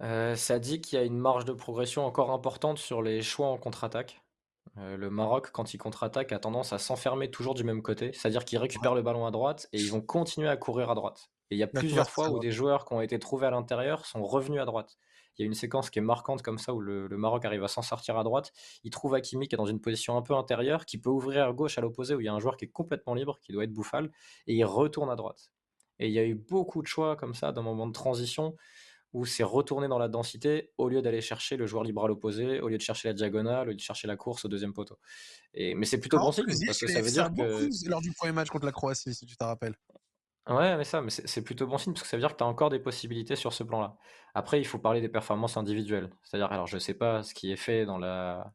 Ça dit qu'il y a une marge de progression encore importante sur les choix en contre-attaque. le Maroc, quand il contre-attaque, a tendance à s'enfermer toujours du même côté, c'est-à-dire qu'ils récupèrent le ballon à droite et ils vont continuer à courir à droite. Et il y a plusieurs fois où des joueurs qui ont été trouvés à l'intérieur sont revenus à droite. Il y a une séquence qui est marquante comme ça où le, Maroc arrive à s'en sortir à droite. Il trouve Hakimi qui est dans une position un peu intérieure, qui peut ouvrir à gauche à l'opposé où il y a un joueur qui est complètement libre, qui doit être Bouffal, et il retourne à droite. Et il y a eu beaucoup de choix comme ça dans un moment de transition où c'est retourné dans la densité au lieu d'aller chercher le joueur libre à l'opposé, au lieu de chercher la diagonale, au lieu de chercher la course au deuxième poteau. Et, mais c'est plutôt bon signe parce que ça veut dire que. lors du premier match contre la Croatie, si tu te rappelles. Ouais, mais ça, mais c'est plutôt bon signe parce que ça veut dire que tu as encore des possibilités sur ce plan-là. Après, il faut parler des performances individuelles. C'est-à-dire, alors je sais pas ce qui est fait dans la,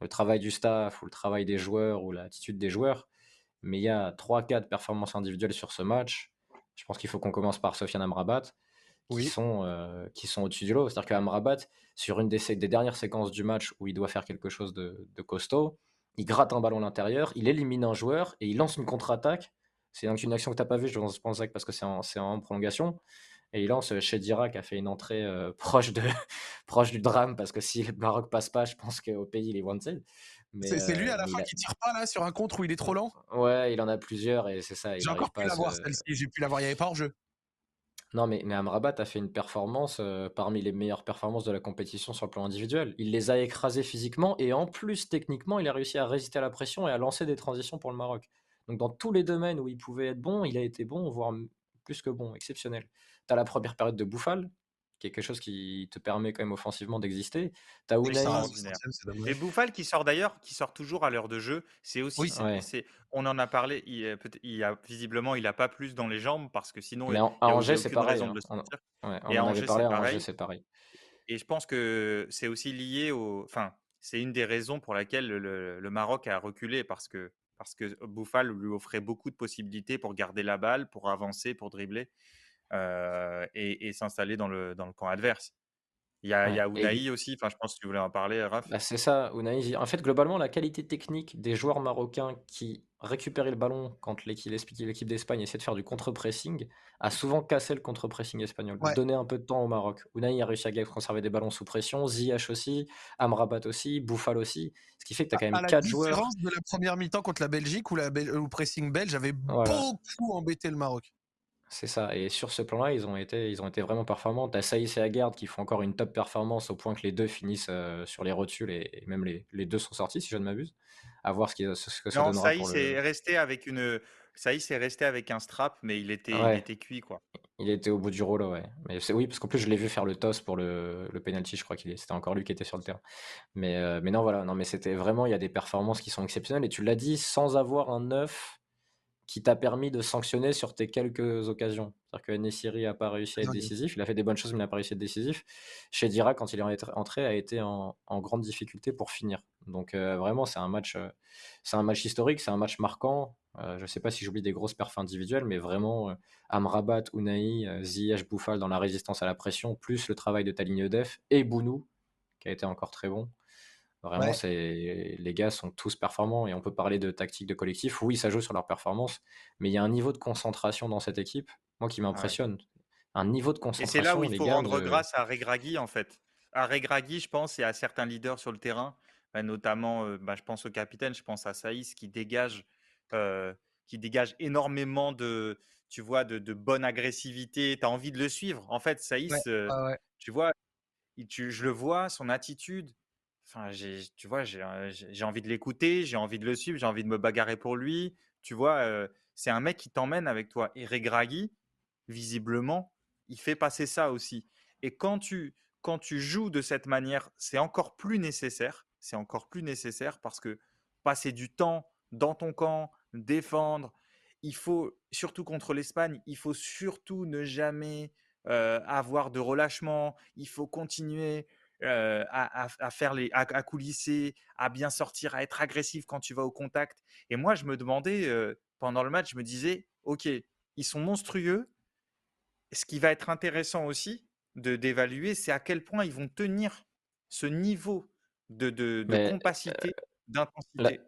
le travail du staff ou le travail des joueurs ou l'attitude des joueurs, mais il y a 3-4 performances individuelles sur ce match. Je pense qu'il faut qu'on commence par Sofiane Amrabat, qui sont, euh, qui sont au-dessus du lot. C'est-à-dire qu'Amrabat, sur une des, des dernières séquences du match où il doit faire quelque chose de, de costaud, il gratte un ballon à l'intérieur, il élimine un joueur et il lance une contre-attaque c'est une action que tu n'as pas vue, je pense parce que c'est en, prolongation. Et il lance chez Dira qui a fait une entrée euh, proche, de, proche du drame parce que si le Maroc passe pas, je pense qu'au pays il est wanted. C'est lui à la fin qui tire pas là sur un contre où il est trop lent? Ouais, il en a plusieurs et c'est ça. J'ai encore pu la voir celle-ci, j'ai pu la voir, il n'y avait pas hors-jeu. Non, mais, mais Amrabat a fait une performance euh, parmi les meilleures performances de la compétition sur le plan individuel. Il les a écrasés physiquement et en plus, techniquement, il a réussi à résister à la pression et à lancer des transitions pour le Maroc. Donc dans tous les domaines où il pouvait être bon, il a été bon, voire plus que bon, exceptionnel. Tu as la première période de Bouffal, qui est quelque chose qui te permet quand même offensivement d'exister. Tu as Et Bouffal qui sort d'ailleurs, qui sort toujours à l'heure de jeu, c'est aussi, on en a parlé, il, il a, visiblement il n'a pas plus dans les jambes parce que sinon Mais en, à Angers c'est pareil. Hein. et à Angers c'est pareil. Et je pense que c'est aussi lié au, enfin c'est une des raisons pour laquelle le, le Maroc a reculé parce que parce que Bouffal lui offrait beaucoup de possibilités pour garder la balle, pour avancer, pour dribbler et, s'installer dans le, dans le camp adverse. Il y a, il y a Unai aussi, enfin, je pense que tu voulais en parler, Raph. Bah, c'est ça, Unai. En fait, globalement, la qualité technique des joueurs marocains qui récupéraient le ballon quand l'équipe d'Espagne essayait de faire du contre-pressing a souvent cassé le contre-pressing espagnol, Ouais. donné un peu de temps au Maroc. Unai a réussi à conserver des ballons sous pression, Ziyech aussi, Amrabat aussi, Bouffal aussi, ce qui fait que tu as quand même la 4 joueurs. différence de la première mi-temps contre la Belgique où la le pressing belge avait Voilà. beaucoup embêté le Maroc. C'est ça. Et sur ce plan-là, ils ont été, ils ont été vraiment performants. T'as Saïs et Aguerd qui font encore une top performance au point que les deux finissent euh, sur les rotules et, et même les, les deux sont sortis, si je ne m'abuse. À voir ce, qui, ce, ce que ça Non, donnera Saïs pour est le. resté avec une. Resté avec un strap, mais il était, il était cuit, quoi. il était au bout du rouleau, ouais. Mais c'est oui, parce qu'en plus, je l'ai vu faire le toss pour le, le penalty, je crois qu'il c'était encore lui qui était sur le terrain. Mais, euh, mais non, voilà, non, mais c'était vraiment, il y a des performances qui sont exceptionnelles. Et tu l'as dit, sans avoir un 9 qui t'a permis de sanctionner sur tes quelques occasions. C'est-à-dire que Nessiri n'a pas réussi à être décisif. Il a fait des bonnes choses, mais il n'a pas réussi à être décisif. Chez Dira, quand il est entré- a été en, en grande difficulté pour finir. Donc euh, vraiment, c'est un match, euh, c'est un match historique, c'est un match marquant. Euh, je ne sais pas si j'oublie des grosses perfs individuelles, mais vraiment, Amrabat, Unai, Ziyech, Bouffal dans la résistance à la pression, plus le travail de ta ligne def et Bounou, qui a été encore très bon. Vraiment, Ouais. c'est les gars sont tous performants et on peut parler de tactique de collectif. Oui, ça joue sur leur performance, mais il y a un niveau de concentration dans cette équipe, moi qui Ouais. m'impressionne. Un niveau de Et c'est là concentration, où il faut rendre grâce à Regragui, en fait. À Regragui, je pense, et à certains leaders sur le terrain, bah, notamment, euh, bah, je pense au capitaine, je pense à Saïs, qui dégage, euh, qui dégage énormément de, tu vois, de, de bonne agressivité. Tu as envie de le suivre. En fait, Saïs, Ouais, euh, tu vois, il- tu- je le vois, son attitude. Enfin, tu vois, j'ai, euh, j'ai envie de l'écouter, j'ai envie de le suivre, j'ai envie de me bagarrer pour lui. Tu vois, c'est un mec qui t'emmène avec toi. Et Regragui, visiblement, il fait passer ça aussi. Et quand tu, quand tu joues de cette manière, c'est encore plus nécessaire. C'est encore plus nécessaire parce que passer du temps dans ton camp, défendre, il faut, surtout contre l'Espagne, il faut surtout ne jamais avoir de relâchement. Il faut continuer euh, à, à- à faire les, à, à coulisser, à bien sortir, à être agressif quand tu vas au contact. Et moi, je me demandais euh, pendant le match, je me disais, ok, ils sont monstrueux. Ce qui va être intéressant aussi de d'évaluer, c'est à quel point ils vont tenir ce niveau de, de, de Mais compacité, la, d'intensité.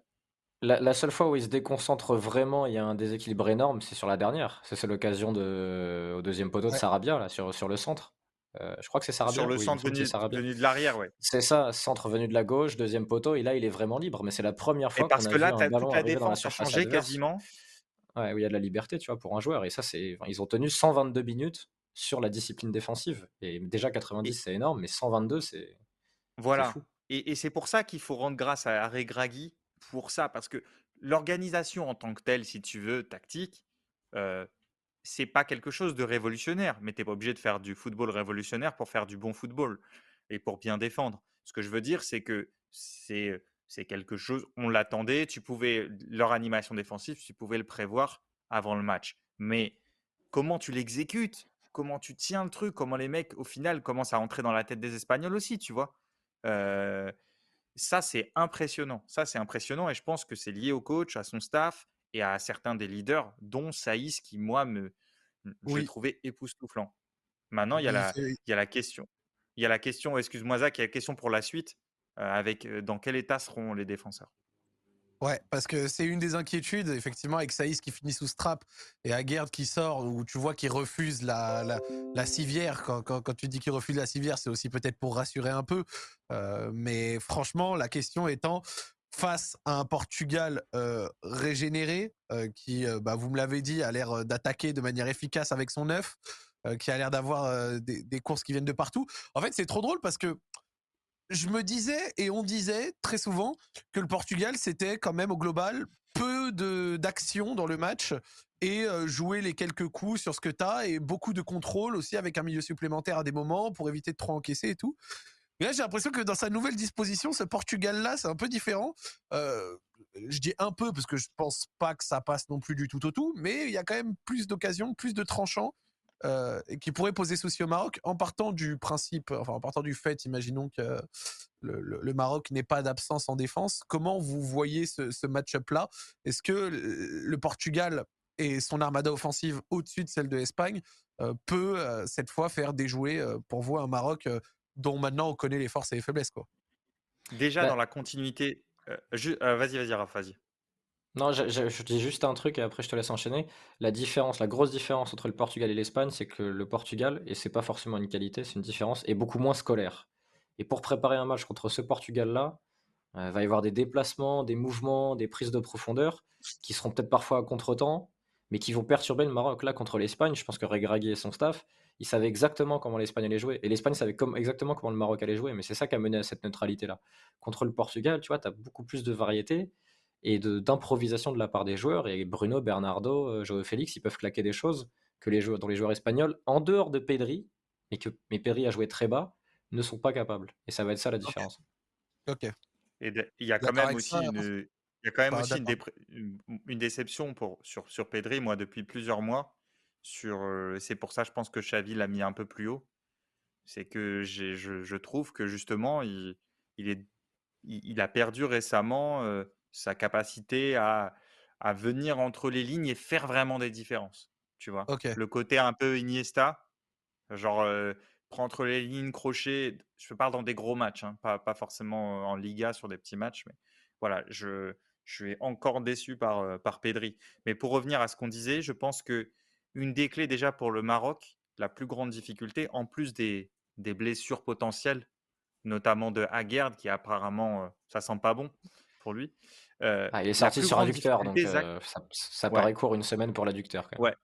la- la seule fois où il se déconcentre vraiment, il y a un déséquilibre énorme, c'est sur la dernière. C'est l'occasion de au deuxième poteau de. Sarabia là, sur, sur le centre. Euh, je crois que c'est Sur Sarabia. le Oui, il me centre venu, de l'arrière. C'est ça, centre venu de la gauche, deuxième poteau, et là il est vraiment libre. Mais c'est la première fois parce a que là, un t'as ballon toute la défense a changé quasiment. Ouais, où il y a de la liberté, tu vois, pour un joueur. Et ça, c'est, enfin, ils ont tenu 122 minutes sur la discipline défensive. Et déjà 90, Et c'est énorme, mais 122, c'est, voilà. fou. Et, et c'est pour ça qu'il faut rendre grâce à Harry Gragui pour ça, parce que l'organisation en tant que telle, si tu veux, tactique, euh, c'est pas quelque chose de révolutionnaire, mais t'es pas obligé de faire du football révolutionnaire pour faire du bon football et pour bien défendre. Ce que je veux dire, c'est que c'est quelque chose, on l'attendait, tu pouvais leur animation défensive, tu pouvais le prévoir avant le match. Mais comment tu l'exécutes? Comment tu tiens le truc? Comment les mecs, au final, commencent à rentrer dans la tête des Espagnols aussi, tu vois? Ça, c'est impressionnant. Ça, c'est impressionnant et je pense que c'est lié au coach, à son staff et à certains des leaders, dont Saïs, qui, moi, me, je Oui. trouvé époustouflant. Maintenant, il y a la, il y a la question. Il y a la question, excuse-moi Zach, il y a la question pour la suite, euh, avec euh, dans quel état seront les défenseurs? Ouais, parce que c'est une des inquiétudes, effectivement, avec Saïs qui finit sous strap et Aguerd qui sort, où tu vois qu'il refuse la, la, la civière. Quand, quand, quand tu dis qu'il refuse la civière, c'est aussi peut-être pour rassurer un peu. Euh, mais franchement, la question étant, face à un Portugal régénéré, qui, bah, vous me l'avez dit, a l'air d'attaquer de manière efficace avec son euh, qui a l'air d'avoir des, des courses qui viennent de partout. En fait, c'est trop drôle parce que je me disais et on disait très souvent que le Portugal c'était quand même au global peu d'action dans le match et jouer les quelques coups sur ce que t'as et beaucoup de contrôle aussi avec un milieu supplémentaire à des moments pour éviter de trop encaisser et tout. Mais là j'ai l'impression que dans sa nouvelle disposition, ce Portugal là c'est un peu différent. Euh, je dis un peu parce que je pense pas que ça passe non plus du tout au tout, mais il y a quand même plus d'occasions, plus de tranchants euh, qui pourrait poser souci au Maroc en partant du principe, enfin en partant du fait, imaginons que le, Maroc n'ait pas d'absence en défense. Comment vous voyez ce, match-up-là? Est-ce que le Portugal et son armada offensive au-dessus de celle de l'Espagne euh, peut euh, cette fois faire déjouer euh, pour vous un Maroc dont maintenant on connaît les forces et les faiblesses. Quoi. Déjà, Bah dans la continuité. euh, euh, vas-y, vas-y, Raph, vas-y. Non, je, je- je dis juste un truc et après je te laisse enchaîner. La différence, la grosse différence entre le Portugal et l'Espagne, c'est que le Portugal, et c'est pas forcément une qualité, c'est une différence, est beaucoup moins scolaire. Et pour préparer un match contre ce Portugal-là, euh, va y avoir des déplacements, des mouvements, des prises de profondeur qui seront peut-être parfois à contre-temps, mais qui vont perturber le Maroc. Là, contre l'Espagne, je pense que Regragui et son staff, ils savaient exactement comment l'Espagne allait jouer. Et l'Espagne savait comme, exactement comment le Maroc allait jouer, mais c'est ça qui a mené à cette neutralité-là. Contre le Portugal, tu vois, tu as beaucoup plus de variété et d'improvisation de, la part des joueurs. Et Bruno, Bernardo, euh, Joao Félix, ils peuvent claquer des choses que les joueurs, dont les joueurs espagnols, en dehors de Pedri, mais que mais Pedri a joué très bas, ne sont pas capables. Et ça va être ça la différence. Ok. Et il y a quand même aussi ça, une, il y a quand même Pas aussi une, d'accord. dépr- une- une déception pour, sur, sur Pedri, moi, depuis plusieurs mois. Sur, euh, c'est pour ça, je pense que Xavi l'a mis un peu plus haut. C'est que je, je trouve que justement, il, il, est, il, il a perdu récemment euh, sa capacité à, à venir entre les lignes et faire vraiment des différences. Tu vois, le côté un peu Iniesta, genre euh, prendre entre les lignes, crochet. Je parle dans des gros matchs, hein, pas, pas forcément en Liga sur des petits matchs, mais voilà, je, je suis encore déçu par, par Pedri. Mais pour revenir à ce qu'on disait, je pense que une des clés déjà pour le Maroc, la plus grande difficulté, en plus des, des blessures potentielles, notamment de Aguerd, qui apparemment, euh, ça sent pas bon pour lui. euh, Ah, il est sorti sur adducteur, donc euh, ça, ça ouais, paraît court une semaine pour l'adducteur. quand même. ouais,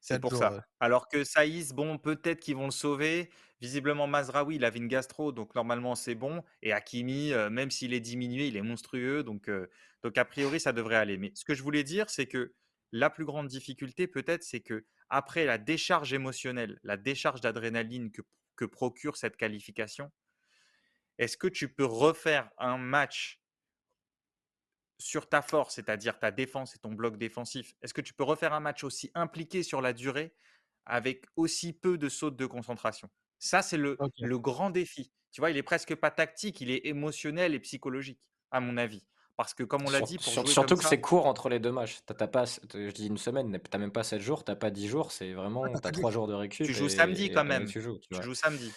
c'est pour jours. ça. ouais. Alors que Saïs, bon, peut-être qu'ils vont le sauver. Visiblement, Mazraoui, il avait une gastro, donc normalement, c'est bon. Et Hakimi, euh, même s'il est diminué, il est monstrueux. Donc, euh, donc, a priori, ça devrait aller. Mais ce que je voulais dire, c'est que la plus grande difficulté, peut-être, c'est que après la décharge émotionnelle, la décharge d'adrénaline que, que procure cette qualification, est-ce que tu peux refaire un match sur ta force, c'est-à-dire ta défense et ton bloc défensif, est-ce que tu peux refaire un match aussi impliqué sur la durée avec aussi peu de sautes de concentration? Ça, c'est le, le grand défi. Tu vois, il est presque pas tactique, il est émotionnel et psychologique, à mon avis. Parce que, comme on l'a dit, pour sur- jouer surtout comme que ça, c'est court entre les deux matchs. T'as t'as pas, je dis une semaine, t'as même pas 7 jours, t'as pas 10 jours, c'est Ouais, vraiment, t'as t'as pas dit. 3 jours de récup tu joues samedi et, quand même. tu joues, tu Tu samedi.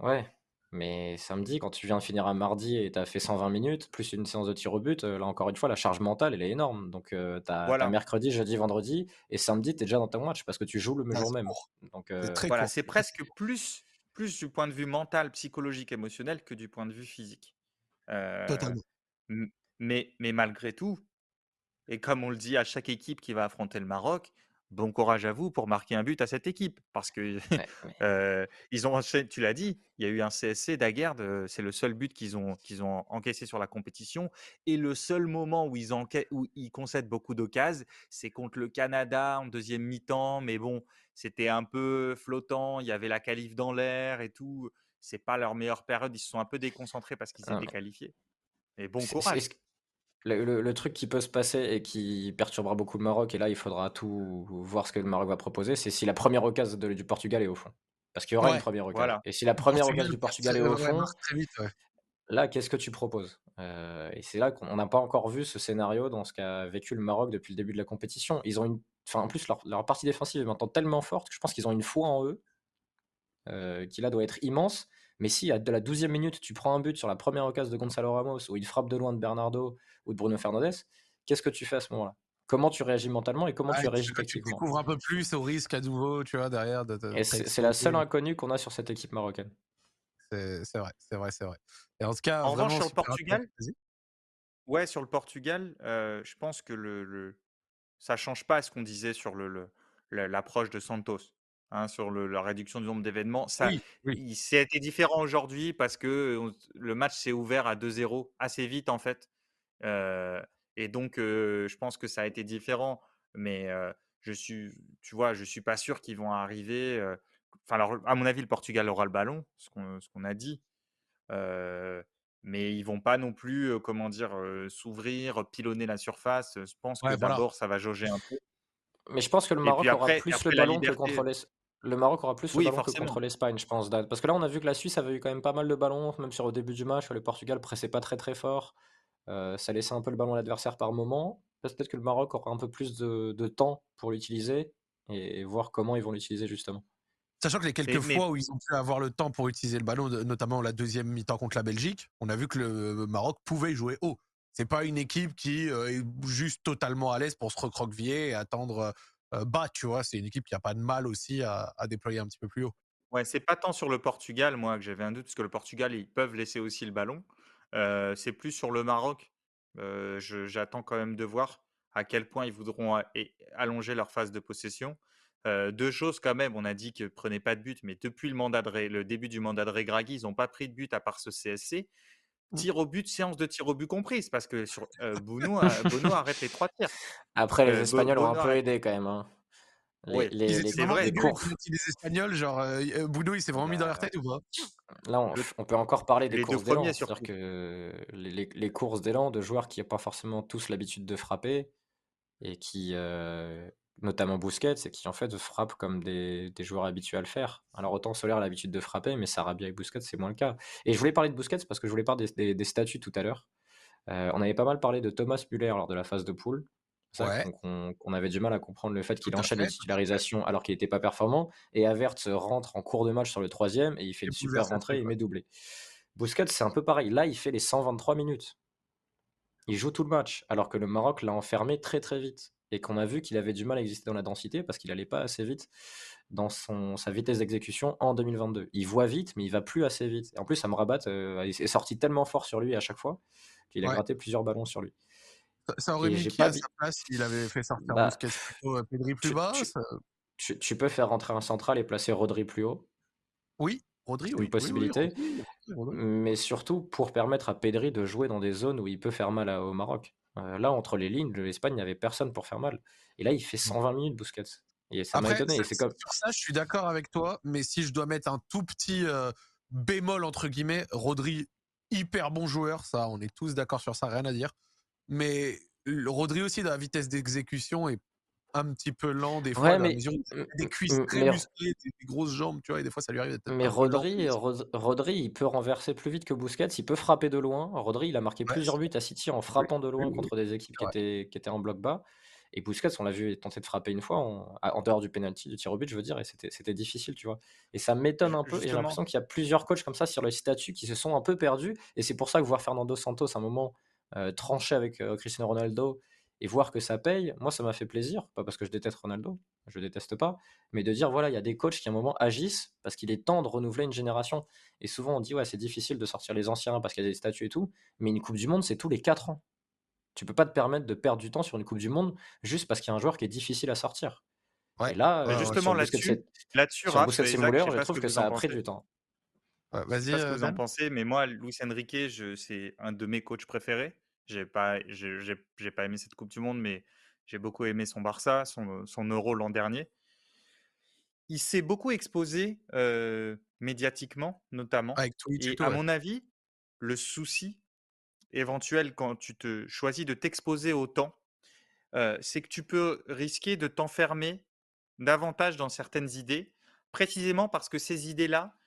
Ouais, mais samedi, quand tu viens de finir un mardi et t'as fait 120 minutes, plus une séance de tir au but, euh, là encore une fois, la charge mentale, elle est énorme. Donc euh, t'as t'as Voilà. mercredi, jeudi, vendredi, et samedi, t'es déjà dans ton match parce que tu joues le Ah, jour c'est même. court. Donc C'est euh, très Voilà, court. c'est presque plus, plus du point de vue mental, psychologique, émotionnel que du point de vue physique. Euh, Totalement. M- mais, mais malgré tout, et comme on le dit à chaque équipe qui va affronter le Maroc, bon courage à vous pour marquer un but à cette équipe. Parce que ouais, euh, ils ont, tu l'as dit, il y a eu un CSC d'Aguerd, euh, c'est le seul but qu'ils ont, qu'ils ont encaissé sur la compétition. Et le seul moment où ils, enca- où ils concèdent beaucoup d'occasions, c'est contre le Canada en deuxième mi-temps. Mais bon, c'était un peu flottant, il y avait la qualif dans l'air et tout. C'est pas leur meilleure période, ils se sont un peu déconcentrés parce qu'ils Ah, étaient qualifiés. Et bon c'est- c'est- courage. Le, le- le truc qui peut se passer et qui perturbera beaucoup le Maroc, et là il faudra tout voir ce que le Maroc va proposer, c'est si la première occasion de- du Portugal est au fond. Parce qu'il y aura une première occasion. Voilà. Et si la Le première Portugal occasion du Portugal est au fond, très vite. Ouais. là qu'est-ce que tu proposes? Euh, Et c'est là qu'on n'a pas encore vu ce scénario dans ce qu'a vécu le Maroc depuis le début de la compétition. Ils ont une, enfin en plus leur, leur partie défensive est maintenant tellement forte que je pense qu'ils ont une foi en eux euh, qui là doit être immense. Mais si à de la 12e minute, tu prends un but sur la première occasion de Gonzalo Ramos ou une frappe de loin de Bernardo ou de Bruno Fernandes, qu'est-ce que tu fais à ce moment-là? Comment tu réagis mentalement et comment tu réagis tu, tu tactiquement? découvres un peu plus au risque à nouveau, tu vois, derrière. De, de Et c'est la seule inconnue qu'on a sur cette équipe marocaine. C'est vrai, c'est vrai, c'est vrai. Et en tout cas, En revanche, sur le Portugal. Ouais, sur le Portugal, euh, je pense que le, le- ça change pas ce qu'on disait sur le, le- l'approche de Santos, hein, sur le- la réduction du nombre d'événements. Ça, Oui, oui. il, c'était différent aujourd'hui parce que on- le match s'est ouvert à 2-0 assez vite en fait. Euh, et donc, euh, je pense que ça a été différent. Mais euh, je suis, tu vois, je suis pas sûr qu'ils vont arriver. euh, Enfin, alors, à mon avis, le Portugal aura le ballon, ce qu'on, ce qu'on a dit. Euh, mais ils vont pas non plus, euh, comment dire, euh, s'ouvrir, pilonner la surface. Je pense que Ouais, voilà. d'abord, ça va jauger un peu. Mais je pense que le Maroc aura plus le après ballon que contre les... Le Maroc aura plus le Oui, ballon que forcément. contre l'Espagne, je pense. Dan. Parce que là, on a vu que la Suisse avait eu quand même pas mal de ballons, même sur le début du match. Le Portugal pressait pas très très fort. Euh, ça laissait un peu le ballon à l'adversaire par moment. Peut-être que le Maroc aura un peu plus de, de temps pour l'utiliser et, et voir comment ils vont l'utiliser justement. Sachant que les quelques fois où ils ont pu avoir le temps pour utiliser le ballon, notamment la deuxième mi-temps contre la Belgique, on a vu que le Maroc pouvait jouer haut. C'est pas une équipe qui euh, est juste totalement à l'aise pour se recroqueviller et attendre euh, bas, tu vois? C'est une équipe qui a pas de mal aussi à, déployer un petit peu plus haut. Ouais, c'est pas tant sur le Portugal, moi, que j'avais un doute, parce que le Portugal, ils peuvent laisser aussi le ballon. Euh, c'est plus sur le Maroc. J'attends quand même de voir à quel point ils voudront allonger leur phase de possession. deux choses quand même, on a dit que prenez pas de but, mais depuis le, mandat de le début du mandat de Regragui, ils n'ont pas pris de but à part ce CSC. Mmh. Tir au but, séance de tir au but comprise, parce que sur Bono, arrête les trois tirs. Après, les Espagnols ont un peu aidé quand même. Hein. Les, les, c'est vrai. Les, Espagnols, genre Bouno, il s'est vraiment mis dans leur bah, tête ou pas? Là, on, peut encore parler des courses d'élan. C'est-à-dire que les, courses d'élan de joueurs qui n'ont pas forcément tous l'habitude de frapper et qui, notamment Busquets, c'est qui en fait frappe comme des, joueurs habitués à le faire. Alors autant Solaire a l'habitude de frapper, mais Sarabia avec Busquets, c'est moins le cas. Et je voulais parler de Busquets parce que je voulais parler des, statuts tout à l'heure. Euh, on avait pas mal parlé de Thomas Müller lors de la phase de poule. on, avait du mal à comprendre le fait qu'il enchaîne les titularisations alors qu'il n'était pas performant. Et Havertz rentre en cours de match sur le troisième et il fait une super rentrée et il met doublé. Busquets, c'est un peu pareil. Là, il fait les 123 minutes. Il joue tout le match, alors que le Maroc l'a enfermé très très vite et qu'on a vu qu'il avait du mal à exister dans la densité parce qu'il n'allait pas assez vite dans son, sa vitesse d'exécution en 2022. Il voit vite, mais il va plus assez vite. en plus, Amrabat euh, est sorti tellement fort sur lui à chaque fois qu'il a gratté plusieurs ballons sur lui. Ça, aurait mis qui à sa place s'il avait fait sortir bah, plutôt, euh, Pedri plus bas tu, peux faire rentrer un central et placer Rodri plus haut. Oui, Rodri, oui. Une possibilité. mais surtout pour permettre à Pedri de jouer dans des zones où il peut faire mal au Maroc. Euh, là, entre les lignes, l'Espagne n'avait personne pour faire mal. Et là, il fait 120 mmh. minutes, Busquets. Et ça m'a étonné. Sur ça, je suis d'accord avec toi, mais si je dois mettre un tout petit euh, bémol, entre guillemets, Rodri, hyper bon joueur, ça, on est tous d'accord sur ça, rien à dire. Mais Rodri aussi, dans la vitesse d'exécution, est un petit peu lent des fois. mais, des cuisses très musclées, des, grosses jambes, tu vois, et des fois ça lui arrive d'être. Mais Rodri, Rodri, il peut renverser plus vite que Busquets, il peut frapper de loin. Rodri, il a marqué plusieurs buts à City en frappant de loin contre des équipes qui étaient, qui étaient en bloc bas. Et Busquets, on l'a vu tenter de frapper une fois, en, dehors du penalty, du tir au but, je veux dire, et c'était difficile, tu vois. Et ça m'étonne un peu, et j'ai l'impression qu'il y a plusieurs coachs comme ça sur le statut qui se sont un peu perdus, et c'est pour ça que voir Fernando Santos à un moment euh, trancher avec euh, Cristiano Ronaldo et voir que ça paye, moi ça m'a fait plaisir, pas parce que je déteste Ronaldo, je déteste pas, mais de dire voilà, il y a des coachs qui à un moment agissent parce qu'il est temps de renouveler une génération. Et souvent on dit ouais, c'est difficile de sortir les anciens parce qu'il y a des statuts et tout, mais une Coupe du Monde, c'est tous les 4 ans. Tu peux pas te permettre de perdre du temps sur une Coupe du Monde juste parce qu'il y a un joueur qui est difficile à sortir. Et là, euh, justement là-dessus, là-dessus, je trouve que, ça a pris du temps. Vas-y, ce que vous en pensez, mais moi, Luis Enrique, c'est un de mes coachs préférés. J'ai pas, j'ai pas aimé cette Coupe du Monde, mais j'ai beaucoup aimé son Barça, son, son Euro l'an dernier. Il s'est beaucoup exposé médiatiquement, notamment. Avec Twitch et, à mon avis, le souci éventuel quand tu te choisis de t'exposer autant, c'est que tu peux risquer de t'enfermer davantage dans certaines idées, précisément parce que ces idées-là,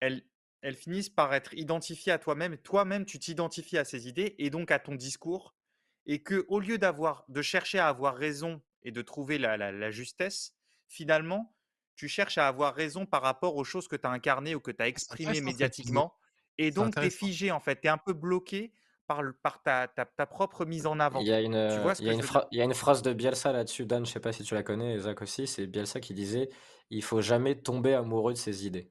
elles, elles finissent par être identifiées à toi-même. Toi-même, tu t'identifies à ces idées et donc à ton discours. Et que au lieu d'avoir, de chercher à avoir raison et de trouver la, justesse, finalement, tu cherches à avoir raison par rapport aux choses que tu as incarnées ou que tu as exprimées médiatiquement. Et donc, tu es figé, en fait. Tu es un peu bloqué par, par ta, ta, propre mise en avant. Il y a une, il y a une, il y a une phrase de Bielsa là-dessus, Dan, je sais pas si tu la connais, et Zach aussi, c'est Bielsa qui disait il faut jamais tomber amoureux de ses idées.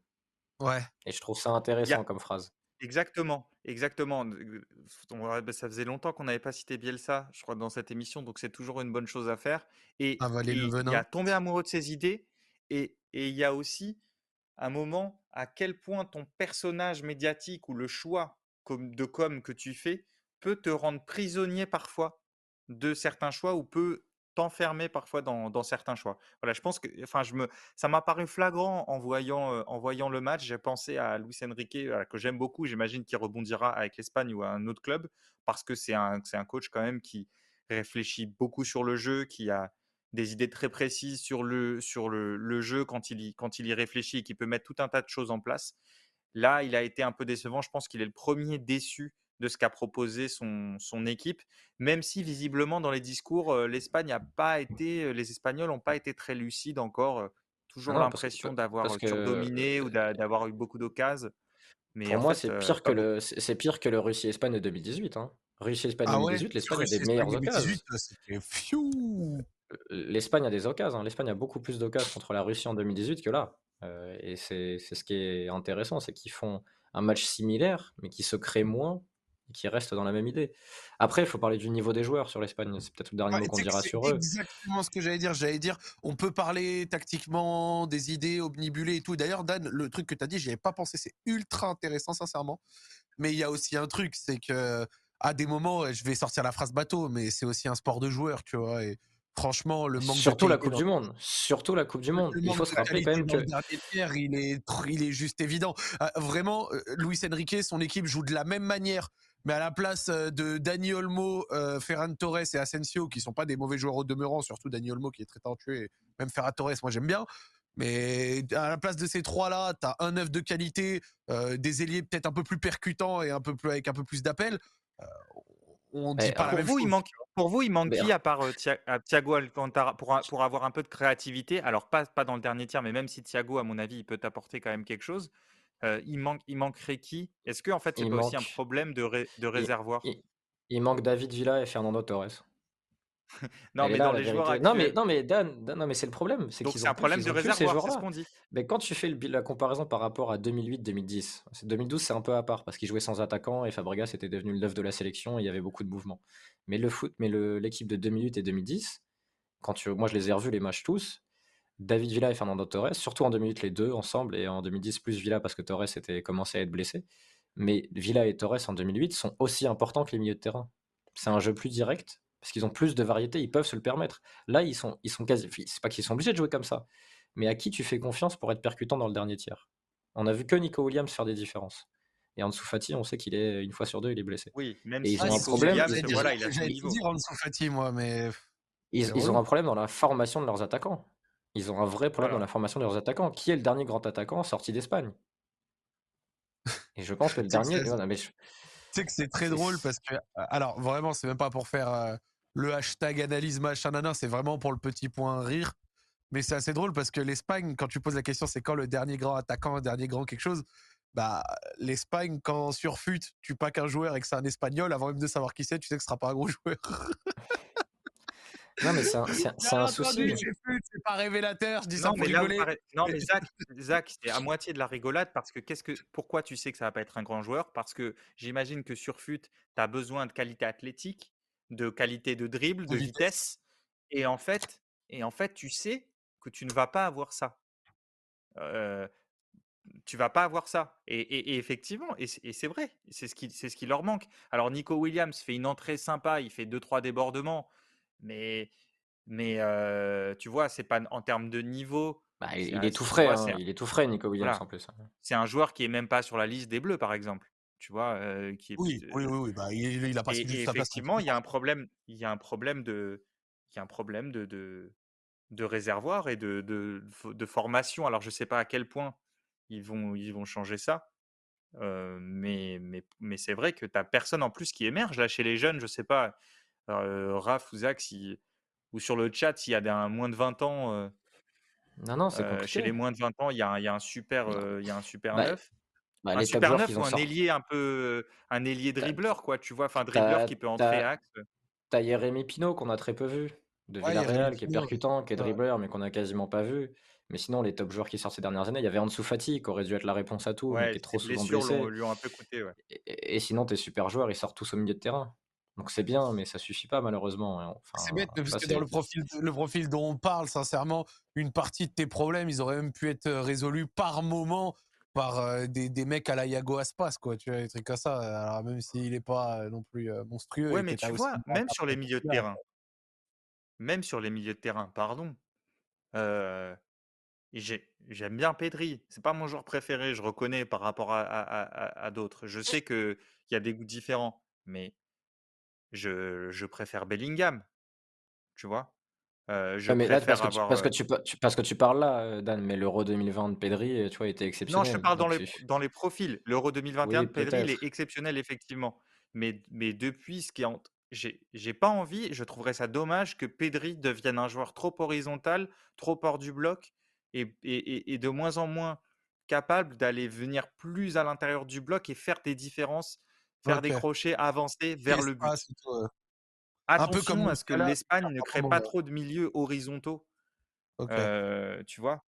Ouais. Et je trouve ça intéressant comme phrase. Exactement, exactement. Bah, ça faisait longtemps qu'on n'avait pas cité Bielsa, je crois, dans cette émission, donc c'est toujours une bonne chose à faire. Et il y a tomber amoureux de ses idées, et il y a aussi un moment à quel point ton personnage médiatique ou le choix de com que tu fais peut te rendre prisonnier parfois de certains choix ou peut t'enfermer parfois dans, certains choix. Voilà, je pense que, enfin, je me, ça m'a paru flagrant en voyant, euh, en voyant le match. J'ai pensé à Luis Enrique, que j'aime beaucoup. J'imagine qu'il rebondira avec l'Espagne ou à un autre club parce que c'est un, c'est un coach quand même qui réfléchit beaucoup sur le jeu, qui a des idées très précises sur le, sur le, jeu quand il, y, quand il y réfléchit et qui peut mettre tout un tas de choses en place. Là, il a été un peu décevant. Je pense qu'il est le premier déçu de ce qu'a proposé son, son, équipe, même si visiblement dans les discours, l'Espagne n'a pas été, les Espagnols n'ont pas été très lucides encore. toujours l'impression d'avoir que surdominé ou d'avoir eu beaucoup d'occasions. Mais pour moi, c'est euh, pire que comme le, c'est pire que le Russie-Espagne de 2018. Hein. Russie-Espagne Ah ouais, 2018, sur l'Espagne a des meilleures occasions. 2018, là, c'était fiou. L'Espagne a des occasions. hein. L'Espagne a beaucoup plus d'occasions contre la Russie en 2018 que là. Euh, et c'est c'est ce qui est intéressant, c'est qu'ils font un match similaire, mais qui se crée moins et qui reste dans la même idée. Après, il faut parler du niveau des joueurs sur l'Espagne. C'est peut-être le dernier Ouais, mot qu'on dira sur eux. exactement ce que j'allais dire. J'allais dire, on peut parler tactiquement, des idées omnibulées et tout. D'ailleurs, Dan, le truc que tu as dit, j'y avais pas pensé. C'est ultra intéressant, sincèrement. Mais il y a aussi un truc, c'est que à des moments, je vais sortir la phrase bateau, mais c'est aussi un sport de joueurs, tu vois. Et franchement, le manque Surtout de la Coupe dans du Monde. Surtout la Coupe du Monde. le Il faut se rappeler quand même que tiers, il est, il est juste évident. Ah, vraiment, euh, Luis Enrique, son équipe joue de la même manière, mais à la place euh, de Dani Olmo, euh, Ferran Torres et Asensio, qui sont pas des mauvais joueurs au demeurant, surtout Dani Olmo qui est très talentueux, et même Ferran Torres, moi j'aime bien. Mais à la place de ces trois-là, tu as un neuf de qualité, euh, des ailiers peut-être un peu plus percutants et un peu plus, avec un peu plus d'appel. Euh, on dit Eh, pas la Pour même vous, il manque, pour vous, il manque mais, qui à part euh, Thiago Alcantara pour avoir un peu de créativité? Alors, pas, pas dans le dernier tiers, mais même si Thiago, à mon avis, il peut t'apporter quand même quelque chose, euh, il, manque, il manquerait qui? Est-ce que en fait, c'est il pas aussi un problème de, ré- de il, réservoir? il- il manque David Villa et Fernando Torres. Non, Elle mais là dans joueurs. Non mais non mais Dan, Dan- non mais c'est le problème, c'est Donc, un problème de réservoir, c'est ce joueurs-là. qu'on dit. Mais quand tu fais le, la comparaison par rapport à 2008-2010, c'est- 2012 c'est un peu à part parce qu'ils jouaient sans attaquant et Fabregas était devenu le neuf de la sélection et il y avait beaucoup de mouvements. Mais le foot, mais le- l'équipe de 2008 et 2010, quand tu, moi je les ai revus les matchs tous, David Villa et Fernando Torres, surtout en 2008 les deux ensemble et en 2010 plus Villa parce que Torres était commencé à être blessé. Mais Villa et Torres en 2008 sont aussi importants que les milieux de terrain. C'est un jeu plus direct parce qu'ils ont plus de variété, ils peuvent se le permettre. Là, ils sont, ils sont quasi. C'est pas qu'ils sont obligés de jouer comme ça, mais à qui tu fais confiance pour être percutant dans le dernier tiers? On a vu que Nico Williams faire des différences. Et Ansu Fati, on sait qu'il est une fois sur deux, il est blessé. Oui, même Et si ils ont un problème. Williams, j'allais dire, voilà, il a son j'allais niveau. dire Ansu Fati, moi, mais Ils, ont un problème dans la formation de leurs attaquants. Ils ont un vrai problème dans la formation de leurs attaquants. Qui est le dernier grand attaquant sorti d'Espagne? Et je pense que le dernier. mais je- Tu sais que c'est très drôle parce que, alors vraiment, c'est même pas pour faire euh, le hashtag analyse machin nana, c'est vraiment pour le petit point rire. Mais c'est assez drôle parce que l'Espagne, quand tu poses la question, c'est quand le dernier grand attaquant, le dernier grand quelque chose, bah l'Espagne, quand sur fut, tu pas qu'un joueur et que c'est un espagnol, avant même de savoir qui c'est, tu sais que ce sera pas un gros joueur. Non, mais c'est un, c'est souci. c'est pas révélateur, je dis ça Non, pour mais là, vous rigoler. non, mais- Zach, Zach, c'est à moitié de la rigolade parce que qu'est-ce que, pourquoi tu sais que ça va pas être un grand joueur? Parce que j'imagine que sur FUT, tu as besoin de qualité athlétique, de qualité de dribble, De vitesse. vitesse, et en fait, et en fait, tu sais que tu ne vas pas avoir ça. Euh, tu vas pas avoir ça. Et, et- et effectivement, et c'est et c'est vrai, c'est ce, qui, c'est ce qui leur manque. Alors, Nico Williams fait une entrée sympa, il fait deux trois débordements, mais, mais euh, tu vois, c'est pas en termes de niveau. Bah, il, est tout frais, vois, hein, un- il est tout frais, Nico Williams voilà. en plus. hein. C'est un joueur qui est même pas sur la liste des Bleus, par exemple. Tu vois, euh, qui est, Oui, oui, oui, oui, bah, il, il a pas et, et place. effectivement, il y a un problème, il y a un problème de, il y a un problème de, de, de réservoir et de, de, de formation. Alors, je sais pas à quel point ils vont, ils vont changer ça. euh, mais mais, mais c'est vrai que tu n'as personne en plus qui émerge là chez les jeunes. Je sais pas, Raph ou Zach, si, ou sur le chat, s'il y a des, un moins de 20 ans, Non, non, c'est euh, chez compliqué. les moins de 20 ans, il y a, un- il y a un super, Non. il y a un super Bah, neuf. bah, Un super neuf ou un ailier un peu, un ailier dribbleur, quoi, tu vois, enfin, dribbleur qui peut entrer axe. T'as Jérémy Pino qu'on a très peu vu, de Ouais, Villarreal, qui est percutant, qui est ouais. dribbleur, mais qu'on a quasiment pas vu. Mais sinon, les top joueurs qui sortent ces dernières années, il y avait Ansu Fati, qui aurait dû être la réponse à tout, mais qui est trop souvent blessé. l'ont- lui ont un peu coûté, ouais. Et, et- et sinon, tes super joueurs, ils sortent tous au milieu de terrain. Donc c'est bien, mais ça suffit pas, malheureusement. hein. C'est bête, parce que dans le profil, le profil dont on parle, sincèrement, une partie de tes problèmes, ils auraient même pu être euh, résolus par moment par euh, des, des mecs à la Yago Aspas, quoi, tu vois, des trucs comme ça. Alors, même s'il n'est pas euh, non plus euh, monstrueux. Ouais, mais tu vois, même sur les milieux de terrain, même sur les milieux de terrain, pardon, euh, j'aime bien Pedri. C'est pas mon joueur préféré, je reconnais par rapport à, à- à- à- à d'autres. Je sais qu'il y a des goûts différents, mais je, je préfère Bellingham, tu vois? Euh, je Ouais, mais là, préfère parce que, tu, avoir. parce, que tu, pa- tu- parce que tu parles là, Dan, mais l'Euro 2020 de Pedri, tu vois, était Non, je exceptionnel. parle dans les, c'est- dans les profils. L'Euro 2021 oui, de Pedri, il est exceptionnel, effectivement. Mais, mais depuis, ce qui est en- j'ai pas envie, je trouverais ça dommage que Pedri devienne un joueur trop horizontal, trop hors du bloc. est, de moins en moins capable d'aller venir plus à l'intérieur du bloc et faire des différences, faire des crochets, avancer vers le but. Attention un peu comme à ce que l'Espagne ne crée pas trop de milieux horizontaux. tu vois?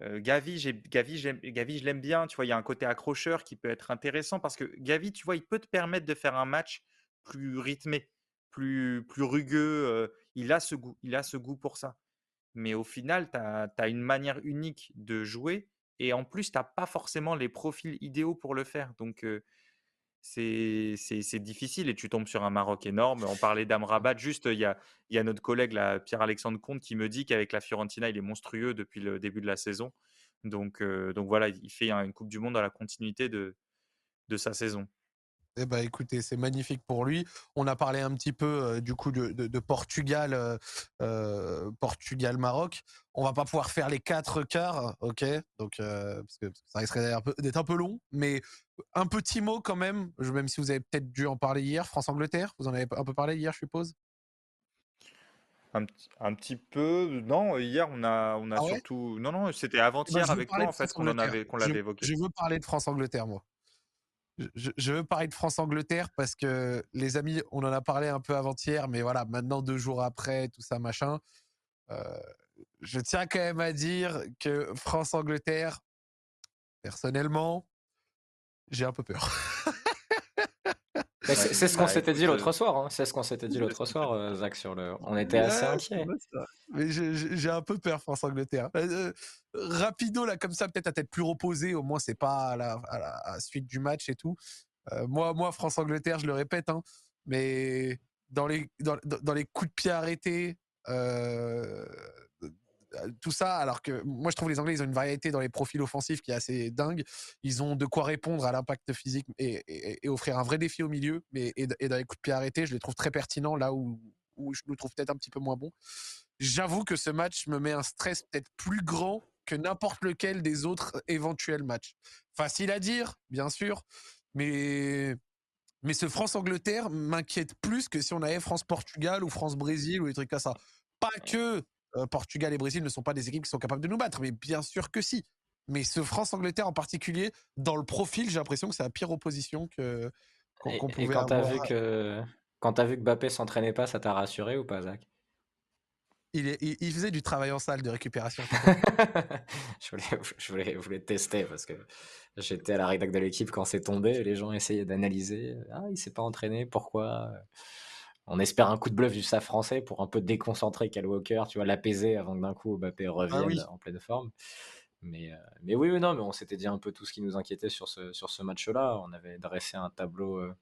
Gavi, Gavi, Gavi, je l'aime bien. Tu vois, il y a un côté accrocheur qui peut être intéressant parce que Gavi, tu vois, il peut te permettre de faire un match plus rythmé, plus, plus rugueux. il a ce goût, il a ce goût pour ça. Mais au final, tu as, une manière unique de jouer et en plus, tu n'as pas forcément les profils idéaux pour le faire. Donc, c'est difficile et tu tombes sur un Maroc énorme. On parlait d'Amrabat, juste il y a, y a notre collègue Pierre-Alexandre Comte qui me dit qu'avec la Fiorentina, il est monstrueux depuis le début de la saison. Donc, donc voilà, il fait une Coupe du Monde à la continuité de, de sa saison. Eh ben, écoutez, c'est magnifique pour lui. On a parlé un petit peu du coup de, Portugal, Portugal-Maroc. On va pas pouvoir faire les quatre quarts, ok? Donc parce que ça risquerait d'être un, peu long, mais un petit mot quand même. Même si vous avez peut-être dû en parler hier, France-Angleterre. Vous en avez un peu parlé hier, je suppose? Un, petit peu. Non, hier, on a, on a ah surtout. non, non, c'était eh ben, avant-hier avec toi, en fait, qu'on avait, qu'on l'avait évoqué. Je veux parler de France-Angleterre, moi je, veux parler de France-Angleterre parce que les amis, on en a parlé un peu avant-hier, mais voilà, maintenant deux jours après, tout ça, machin. Euh, je tiens quand même à dire que France-Angleterre, personnellement, j'ai un peu peur. c'est ce qu'on s'était dit l'autre soir. Hein. C'est ce qu'on s'était dit l'autre soir, euh, Zach, sur le. On était assez inquiets. Mais j'ai un peu peur France-Angleterre. Euh, rapido là, comme ça, peut-être à tête plus reposée. Au moins, c'est pas à la, suite du match et tout. Euh, moi, moi, France-Angleterre, je le répète, hein, mais dans les dans, dans, les coups de pied arrêtés, euh, tout ça, alors que moi je trouve les Anglais ils ont une variété dans les profils offensifs qui est assez dingue. Ils ont de quoi répondre à l'impact physique et, offrir un vrai défi au milieu. Mais et, dans les coups de pied arrêtés, je les trouve très pertinents là où, je le trouve peut-être un petit peu moins bon. J'avoue que ce match me met un stress peut-être plus grand que n'importe lequel des autres éventuels matchs. Facile à dire, bien sûr, mais mais ce France-Angleterre m'inquiète plus que si on avait France-Portugal ou France-Brésil ou des trucs comme ça. Pas que euh, Portugal et Brésil ne sont pas des équipes qui sont capables de nous battre, mais bien sûr que si. Mais ce France-Angleterre en particulier, dans le profil, j'ai l'impression que c'est la pire opposition que qu'on pouvait et quand avoir. As vu que, quand tu as vu que Mbappé s'entraînait pas, ça t'a rassuré ou pas, Zach? Il, il, faisait du travail en salle de récupération. je, voulais, je, voulais, je, voulais, tester parce que j'étais à la rédac de l'équipe quand c'est tombé. Les gens essayaient d'analyser. Ah, il s'est pas entraîné, pourquoi? On espère un coup de bluff du staff français pour un peu déconcentrer Cal Walker, tu vois, l'apaiser avant que d'un coup Mbappé ah revienne en pleine forme. Mais, euh, mais oui, non, mais on s'était dit un peu tout ce qui nous inquiétait sur ce, sur ce match-là. On avait dressé un tableau euh,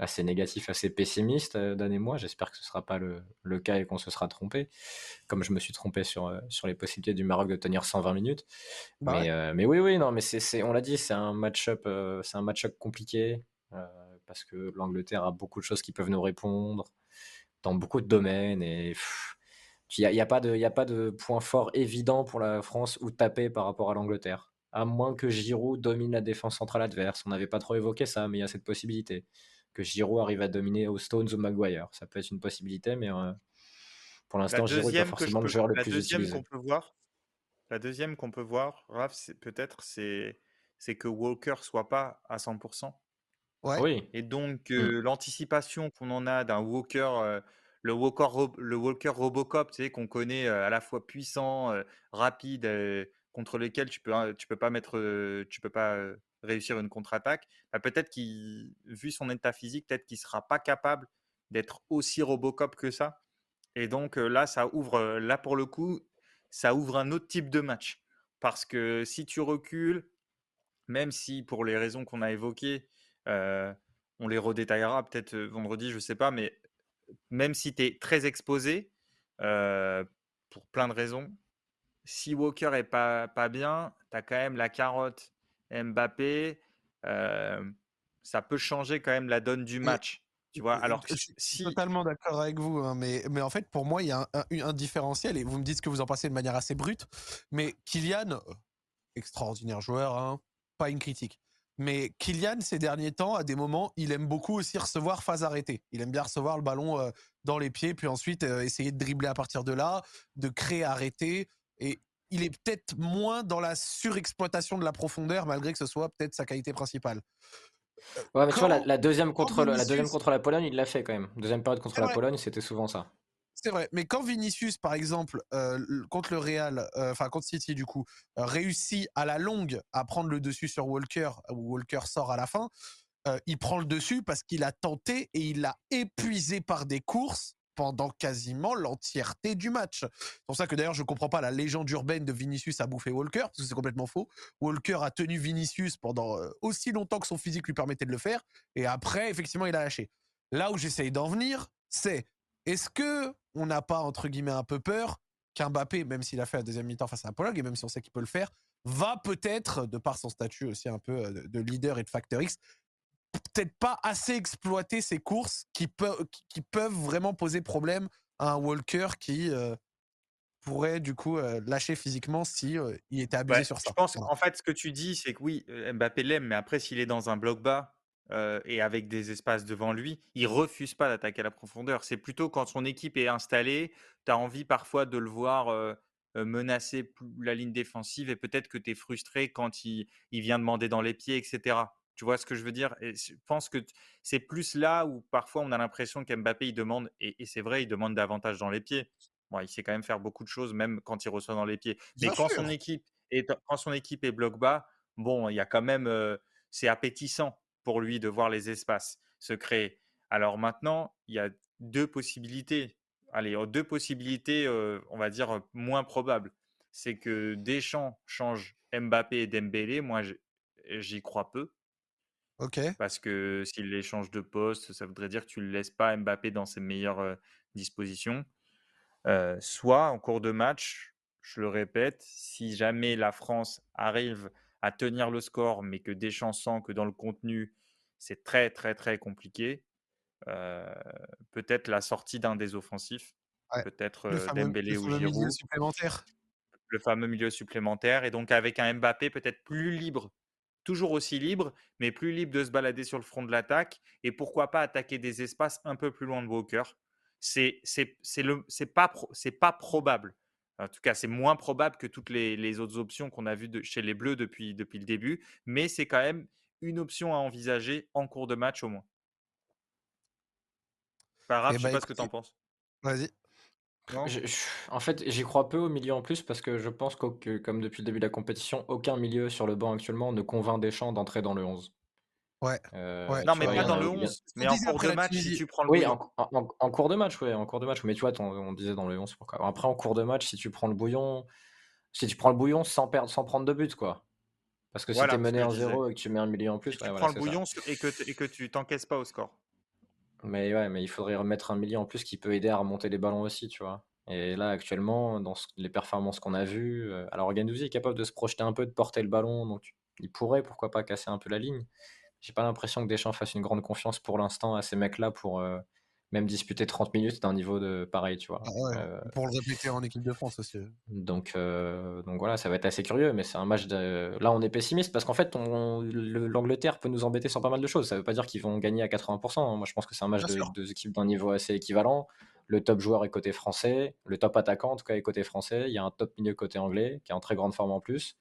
assez négatif, assez pessimiste, euh, Dan et moi. J'espère que ce ne sera pas le, le, cas et qu'on se sera trompé, comme je me suis trompé sur, sur les possibilités du Maroc de tenir 120 minutes. Bah mais, mais oui, oui, non, mais c'est, on l'a dit, c'est un match-up, c'est un match-up compliqué parce que l'Angleterre a beaucoup de choses qui peuvent nous répondre dans beaucoup de domaines et il n'y a, a, pas de, a pas de point fort évident pour la France ou taper par rapport à l'Angleterre. À moins que Giroud domine la défense centrale adverse. On n'avait pas trop évoqué ça, mais il y a cette possibilité. Que Giroud arrive à dominer aux Stones ou Maguire. Ça peut être une possibilité, mais euh, pour l'instant, Giroud n'est pas forcément le joueur le plus utilisé. Peut voir, la deuxième qu'on peut voir, Raph, peut-être, c'est que Walker soit pas à 100%. Oui. Et donc, mmh. l'anticipation qu'on en a d'un Walker, le Walker, le Walker Robocop, tu sais, qu'on connaît à la fois puissant, rapide, contre lequel tu peux, tu peux pas mettre, tu peux pas réussir une contre-attaque. Bah, peut-être qu'il, vu son état physique, peut-être qu'il sera pas capable d'être aussi Robocop que ça. Et donc là, ça ouvre, là pour le coup, ça ouvre un autre type de match. Parce que si tu recules, même si pour les raisons qu'on a évoquées, on les redétaillera peut-être vendredi, je sais pas, mais même si tu es très exposé, pour plein de raisons, si Walker est pas, pas bien, tu as quand même la carotte Mbappé, ça peut changer quand même la donne du match. Tu vois, alors je suis totalement d'accord avec vous, hein, mais, mais en fait, pour moi, il y a un, un, différentiel, et vous me dites que vous en passez de manière assez brute, mais Kylian, extraordinaire joueur, hein, pas une critique. Mais Kylian, ces derniers temps, à des moments, il aime beaucoup aussi recevoir phase arrêtée. Il aime bien recevoir le ballon euh, dans les pieds, puis ensuite euh, essayer de dribbler à partir de là, de créer, arrêter. Et il est peut-être moins dans la surexploitation de la profondeur, malgré que ce soit peut-être sa qualité principale. Ouais, mais tu vois, la, deuxième contre la deuxième contre la Pologne, il l'a fait quand même. Deuxième période contre la Pologne, c'était souvent ça. C'est vrai, mais quand Vinicius, par exemple, euh, contre le Real, euh, enfin contre City du coup, euh, réussit à la longue à prendre le dessus sur Walker, où Walker sort à la fin, il prend le dessus parce qu'il a tenté et il l'a épuisé par des courses pendant quasiment l'entièreté du match. C'est pour ça que d'ailleurs je comprends pas la légende urbaine de Vinicius a bouffé Walker parce que c'est complètement faux. Walker a tenu Vinicius pendant aussi longtemps que son physique lui permettait de le faire et après effectivement il a lâché. Là où j'essaye d'en venir, c'est est-ce que on n'a pas entre guillemets un peu peur qu'Mbappé, même s'il a fait la deuxième mi-temps face à un Pologne et même si on sait qu'il peut le faire, va peut-être, de par son statut aussi un peu euh, de leader et de facteur X, peut-être pas assez exploiter ces courses qui, peuvent qui peuvent vraiment poser problème à un Walker qui euh, pourrait du coup euh, lâcher physiquement si euh, il était abusé sur ça. Je pense en fait ce que tu dis c'est que oui Mbappé l'aime mais après s'il est dans un bloc bas et avec des espaces devant lui, il refuse pas d'attaquer à la profondeur. C'est plutôt quand son équipe est installée, tu as envie parfois de le voir menacer la ligne défensive et peut-être que tu es frustré quand il, il vient demander dans les pieds, etc. Tu vois ce que je veux dire? Et Je pense que c'est plus là où parfois on a l'impression qu'Mbappé il demande, et, c'est vrai, il demande davantage dans les pieds. Bon, il sait quand même faire beaucoup de choses, même quand il reçoit dans les pieds. Mais quand son, équipe est, quand son équipe est bloc bas, bon, il y a quand même, c'est appétissant pour lui de voir les espaces se créer. Alors maintenant, il y a deux possibilités. Allez, deux possibilités, on va dire, moins probables. C'est que Deschamps change Mbappé et Dembélé. Moi, j'y crois peu. Ok. Parce que s'il échange de poste, ça voudrait dire que tu ne laisses pas Mbappé dans ses meilleures dispositions. soit en cours de match, je le répète, si jamais la France arrive à tenir le score, mais que Deschamps sent que dans le contenu, c'est très très très compliqué, peut-être la sortie d'un des offensifs, peut-être Dembélé ou Giroud. supplémentaire. Le fameux milieu supplémentaire. Et donc avec un Mbappé peut-être plus libre toujours aussi libre, mais plus libre de se balader sur le front de l'attaque et pourquoi pas attaquer des espaces un peu plus loin de Walker. C'est c'est pas c'est pas probable. En tout cas, c'est moins probable que toutes les, autres options qu'on a vues chez les Bleus depuis, depuis le début, mais c'est quand même une option à envisager en cours de match au moins. Par eh je sais bah, pas ce que tu en penses. Vas-y en fait, j'y crois peu au milieu en plus parce que je pense que, comme depuis le début de la compétition, aucun milieu sur le banc actuellement ne convainc Deschamps d'entrer dans le 11. Ouais. Euh, non, mais pas dans le 11, mais en cours de match, si tu prends le Oui, en, cours de match, oui, en cours de match. Mais tu vois, on, disait dans le 11. Pourquoi? Après, en cours de match, si tu prends le bouillon, si tu prends le bouillon sans perdre, sans prendre de but, quoi. Parce que si tu es mené en 0 et que tu mets un milieu en plus, si tu prends le bouillon et que, et que tu t'encaisses pas au score. Mais ouais, mais il faudrait remettre un milieu en plus qui peut aider à remonter les ballons aussi, tu vois. Et là, actuellement, dans les performances qu'on a vues, euh, alors Gendouzi est capable de se projeter un peu, de porter le ballon, donc il pourrait, pourquoi pas, casser un peu la ligne. J'ai pas l'impression que Deschamps fasse une grande confiance pour l'instant à ces mecs-là pour euh, même disputer 30 minutes d'un niveau de pareil, tu vois. Ah euh, pour le répéter en équipe de France aussi. donc, donc voilà, ça va être assez curieux, mais c'est un match de... Là, on est pessimiste parce qu'en fait, l'Angleterre peut nous embêter sur pas mal de choses. Ça veut pas dire qu'ils vont gagner à 80%. Hein. Moi, je pense que c'est un match de deux équipes d'un niveau assez équivalent le top joueur est côté français, le top attaquant en tout cas est côté français, il y a un top milieu côté anglais qui est en très grande forme en plus,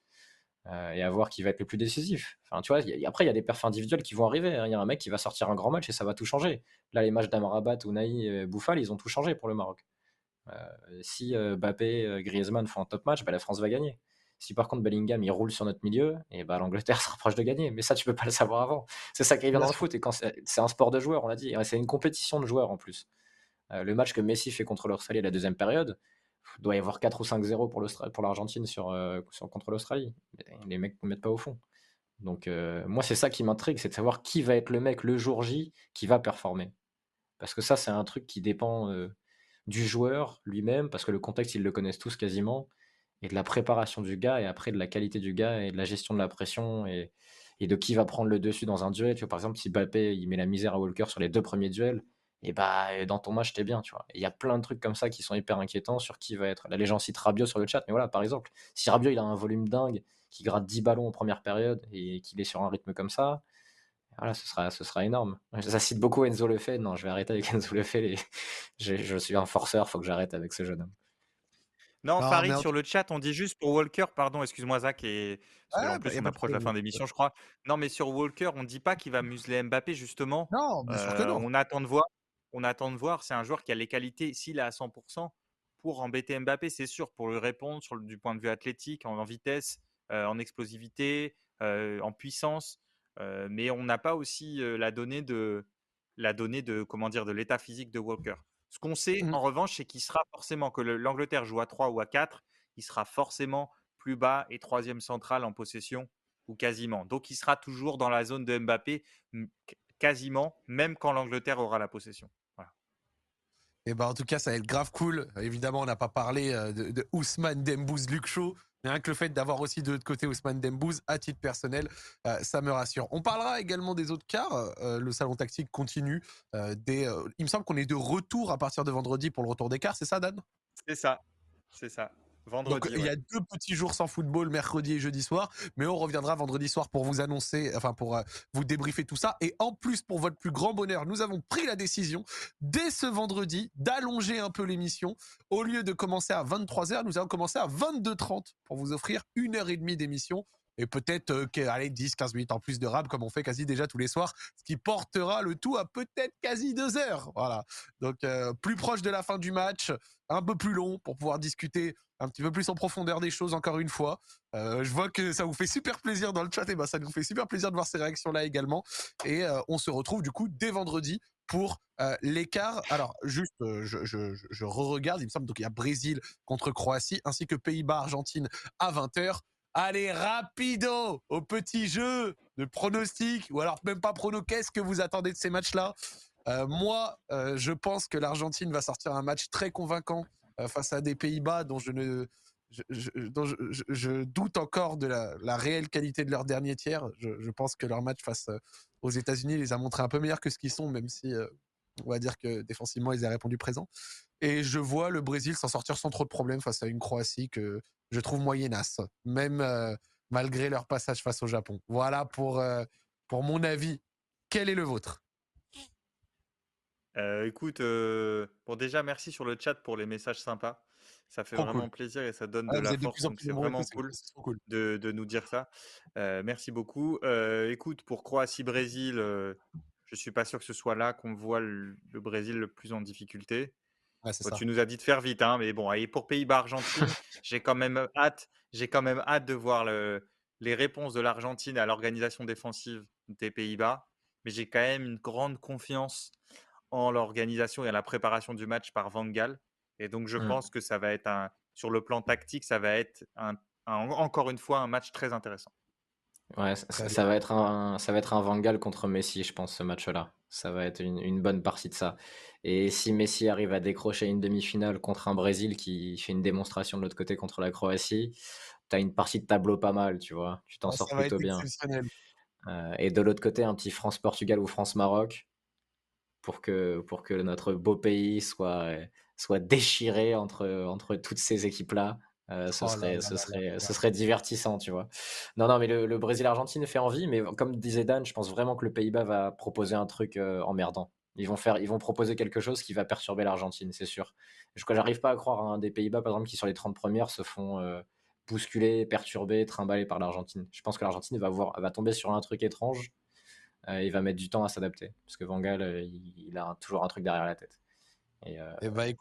euh, et à voir qui va être le plus décisif. Enfin, tu vois, après il y a des perfs individuels qui vont arriver, hein. il y a un mec qui va sortir un grand match et ça va tout changer. Là, les matchs d'Amrabat, Ounaï Bouffal, ils ont tout changé pour le Maroc. Euh, si euh, Bappé, Griezmann font un top match, bah, la France va gagner. Si par contre Bellingham il roule sur notre milieu, et bah, l'Angleterre se rapproche de gagner. Mais ça, tu peux pas le savoir avant. C'est ça qui arrive dans le foot. Et quand c'est un sport de joueurs, on l'a dit. C'est une compétition de joueurs en plus. Euh, le match que Messi fait contre l'Australie à la deuxième période, il doit y avoir 4 ou 5-0 pour l'Argentine euh, contre l'Australie. Les mecs ne mettent pas au fond. Donc euh, moi, c'est ça qui m'intrigue, c'est de savoir qui va être le mec le jour J qui va performer. Parce que ça, c'est un truc qui dépend du joueur lui-même, parce que le contexte, ils le connaissent tous quasiment, et de la préparation du gars, et après de la qualité du gars, et de la gestion de la pression, et, de qui va prendre le dessus dans un duel. Tu par exemple, si Bappé, il met la misère à Walker sur les deux premiers duels, et bah dans ton match t'es bien tu vois il y a plein de trucs comme ça qui sont hyper inquiétants sur qui va être là les gens citent Rabiot sur le chat mais voilà par exemple si Rabiot il a un volume dingue qui gratte 10 ballons en première période et qu'il est sur un rythme comme ça voilà ce sera ce sera énorme ça cite beaucoup Enzo Lefebvre non je vais arrêter avec Enzo Lefebvre je, je suis un forceur faut que j'arrête avec ce jeune homme Non, Non, Farid, en sur le chat, on dit juste pour Walker, pardon, excuse-moi Zach, et bah, plus on de approche la fin d'émission, je crois. Non, mais sur Walker, on dit pas qu'il va museler Mbappé, justement. Non, bien sûr que Euh, non. on attend de voir. On attend de voir. C'est un joueur qui a les qualités, s'il est à 100%, pour embêter Mbappé, c'est sûr, pour lui répondre sur du point de vue athlétique, en, en vitesse, euh, en explosivité, euh, en puissance. Euh, mais on n'a pas aussi la donnée de la donnée de comment dire de l'état physique de Walker. Ce qu'on sait Mmh. en revanche, c'est qu'il sera forcément que le- l'Angleterre joue à 3 ou à 4, il sera forcément plus bas et troisième central en possession ou quasiment. Donc il sera toujours dans la zone de Mbappé, quasiment, même quand l'Angleterre aura la possession. Et ben en tout cas, ça va être grave cool. Évidemment, on n'a pas parlé euh, de, de Ousmane Dembouz Shaw. Mais rien que le fait d'avoir aussi de l'autre côté Ousmane Dembouz, à titre personnel, euh, ça me rassure. On parlera également des autres quarts. Euh, le salon tactique continue. Euh, il me semble qu'on est de retour à partir de vendredi pour le retour des quarts, c'est ça, Dan? C'est ça. C'est ça. Vendredi. Donc il y a deux petits jours sans football, mercredi et jeudi soir, mais on reviendra vendredi soir pour vous annoncer, enfin pour euh, vous débriefer tout ça. Et en plus, pour votre plus grand bonheur, nous avons pris la décision dès ce vendredi d'allonger un peu l'émission. Au lieu de commencer à 23h, nous allons commencer à 22h30 pour vous offrir une heure et demie d'émission. Et peut-être, euh, que- allez, 10, 15 minutes en plus de rap, comme on fait quasi déjà tous les soirs, ce qui portera le tout à peut-être quasi deux heures. Voilà. Donc, euh, plus proche de la fin du match, un peu plus long pour pouvoir discuter un petit peu plus en profondeur des choses encore une fois. Euh, je vois que ça vous fait super plaisir dans le chat, et ben ça nous fait super plaisir de voir ces réactions là également. Et euh, on se retrouve du coup dès vendredi pour l'écart. Alors juste, je, je re-regarde, il me semble donc il y a Brésil contre Croatie ainsi que Pays-Bas Argentine à 20h. Allez rapido au petit jeu de pronostic ou alors même pas prono. Qu'est-ce que vous attendez de ces matchs-là? Euh, Moi, euh, je pense que l'Argentine va sortir un match très convaincant euh, face à des Pays-Bas dont je doute encore de la, la réelle qualité de leur dernier tiers. Je, pense que leur match face aux États-Unis les a montrés un peu meilleurs que ce qu'ils sont, même si on va dire que défensivement ils aient répondu présent. Et je vois le Brésil s'en sortir sans trop de problèmes face à une Croatie que je trouve moyennasse, même euh, malgré leur passage face au Japon. Voilà pour, euh, pour mon avis. Quel est le vôtre? Euh, écoute, bon déjà merci sur le chat pour les messages sympas. Ça fait vraiment cool. plaisir et ça donne Ah, de la force, c'est vraiment cool de, de nous dire ça. Merci beaucoup. Écoute, pour Croatie-Brésil, je suis pas sûr que ce soit là qu'on voit le, le Brésil le plus en difficulté. Ouais, Bon, tu nous as dit de faire vite, hein, mais bon, et pour Pays-Bas-Argentine, j'ai quand même hâte, j'ai quand même hâte de voir le- les réponses de l'Argentine à l'organisation défensive des Pays-Bas. Mais j'ai quand même une grande confiance en l'organisation et à la préparation du match par Van Gaal. Et donc, je Mm. pense que ça va être un, sur le plan tactique, ça va être un, un- encore une fois un match très intéressant. Ouais, ça, va être un, ça va être un Van Gaal contre Messi, je pense, ce match-là. Ça va être une, une bonne partie de ça. Et si Messi arrive à décrocher une demi-finale contre un Brésil qui fait une démonstration de l'autre côté contre la Croatie, t'as une partie de tableau pas mal, tu vois. Tu t'en Ah, sors plutôt bien. Euh, et de l'autre côté, un petit France-Portugal ou France-Maroc pour que, pour que notre beau pays soit, soit déchiré entre, entre toutes ces équipes-là. Euh, ce, Oh serait, là ce, là serait, là ce serait divertissant, tu vois. Non, non, mais le, le Brésil-Argentine fait envie, mais comme disait Dan, je pense vraiment que le Pays-Bas va proposer un truc euh, emmerdant. Ils vont, faire, ils vont proposer quelque chose qui va perturber l'Argentine, c'est sûr. Je n'arrive pas à croire à un des Pays-Bas, par exemple, qui sur les 30 premières se font euh, bousculer, perturber, trimballer par l'Argentine. Je pense que l'Argentine va, voir, va tomber sur un truc étrange. il va mettre du temps à s'adapter. Parce que Van Gaal, il, il a un- toujours un truc derrière la tête. Et,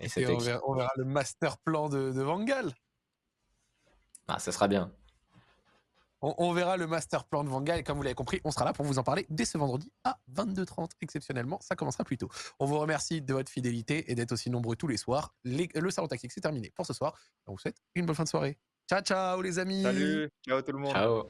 et écoutez, on verra, on verra le master plan de, de Van Gaal. Ah, ça sera bien. On, on verra le master plan de Van Gaal et comme vous l'avez compris, on sera là pour vous en parler dès ce vendredi à 22h30. Exceptionnellement, ça commencera plus tôt. On vous remercie de votre fidélité et d'être aussi nombreux tous les soirs. Les- le salon tactique, c'est terminé pour ce soir. On vous souhaite une bonne fin de soirée. Ciao, ciao les amis Salut, ciao tout le monde. Ciao.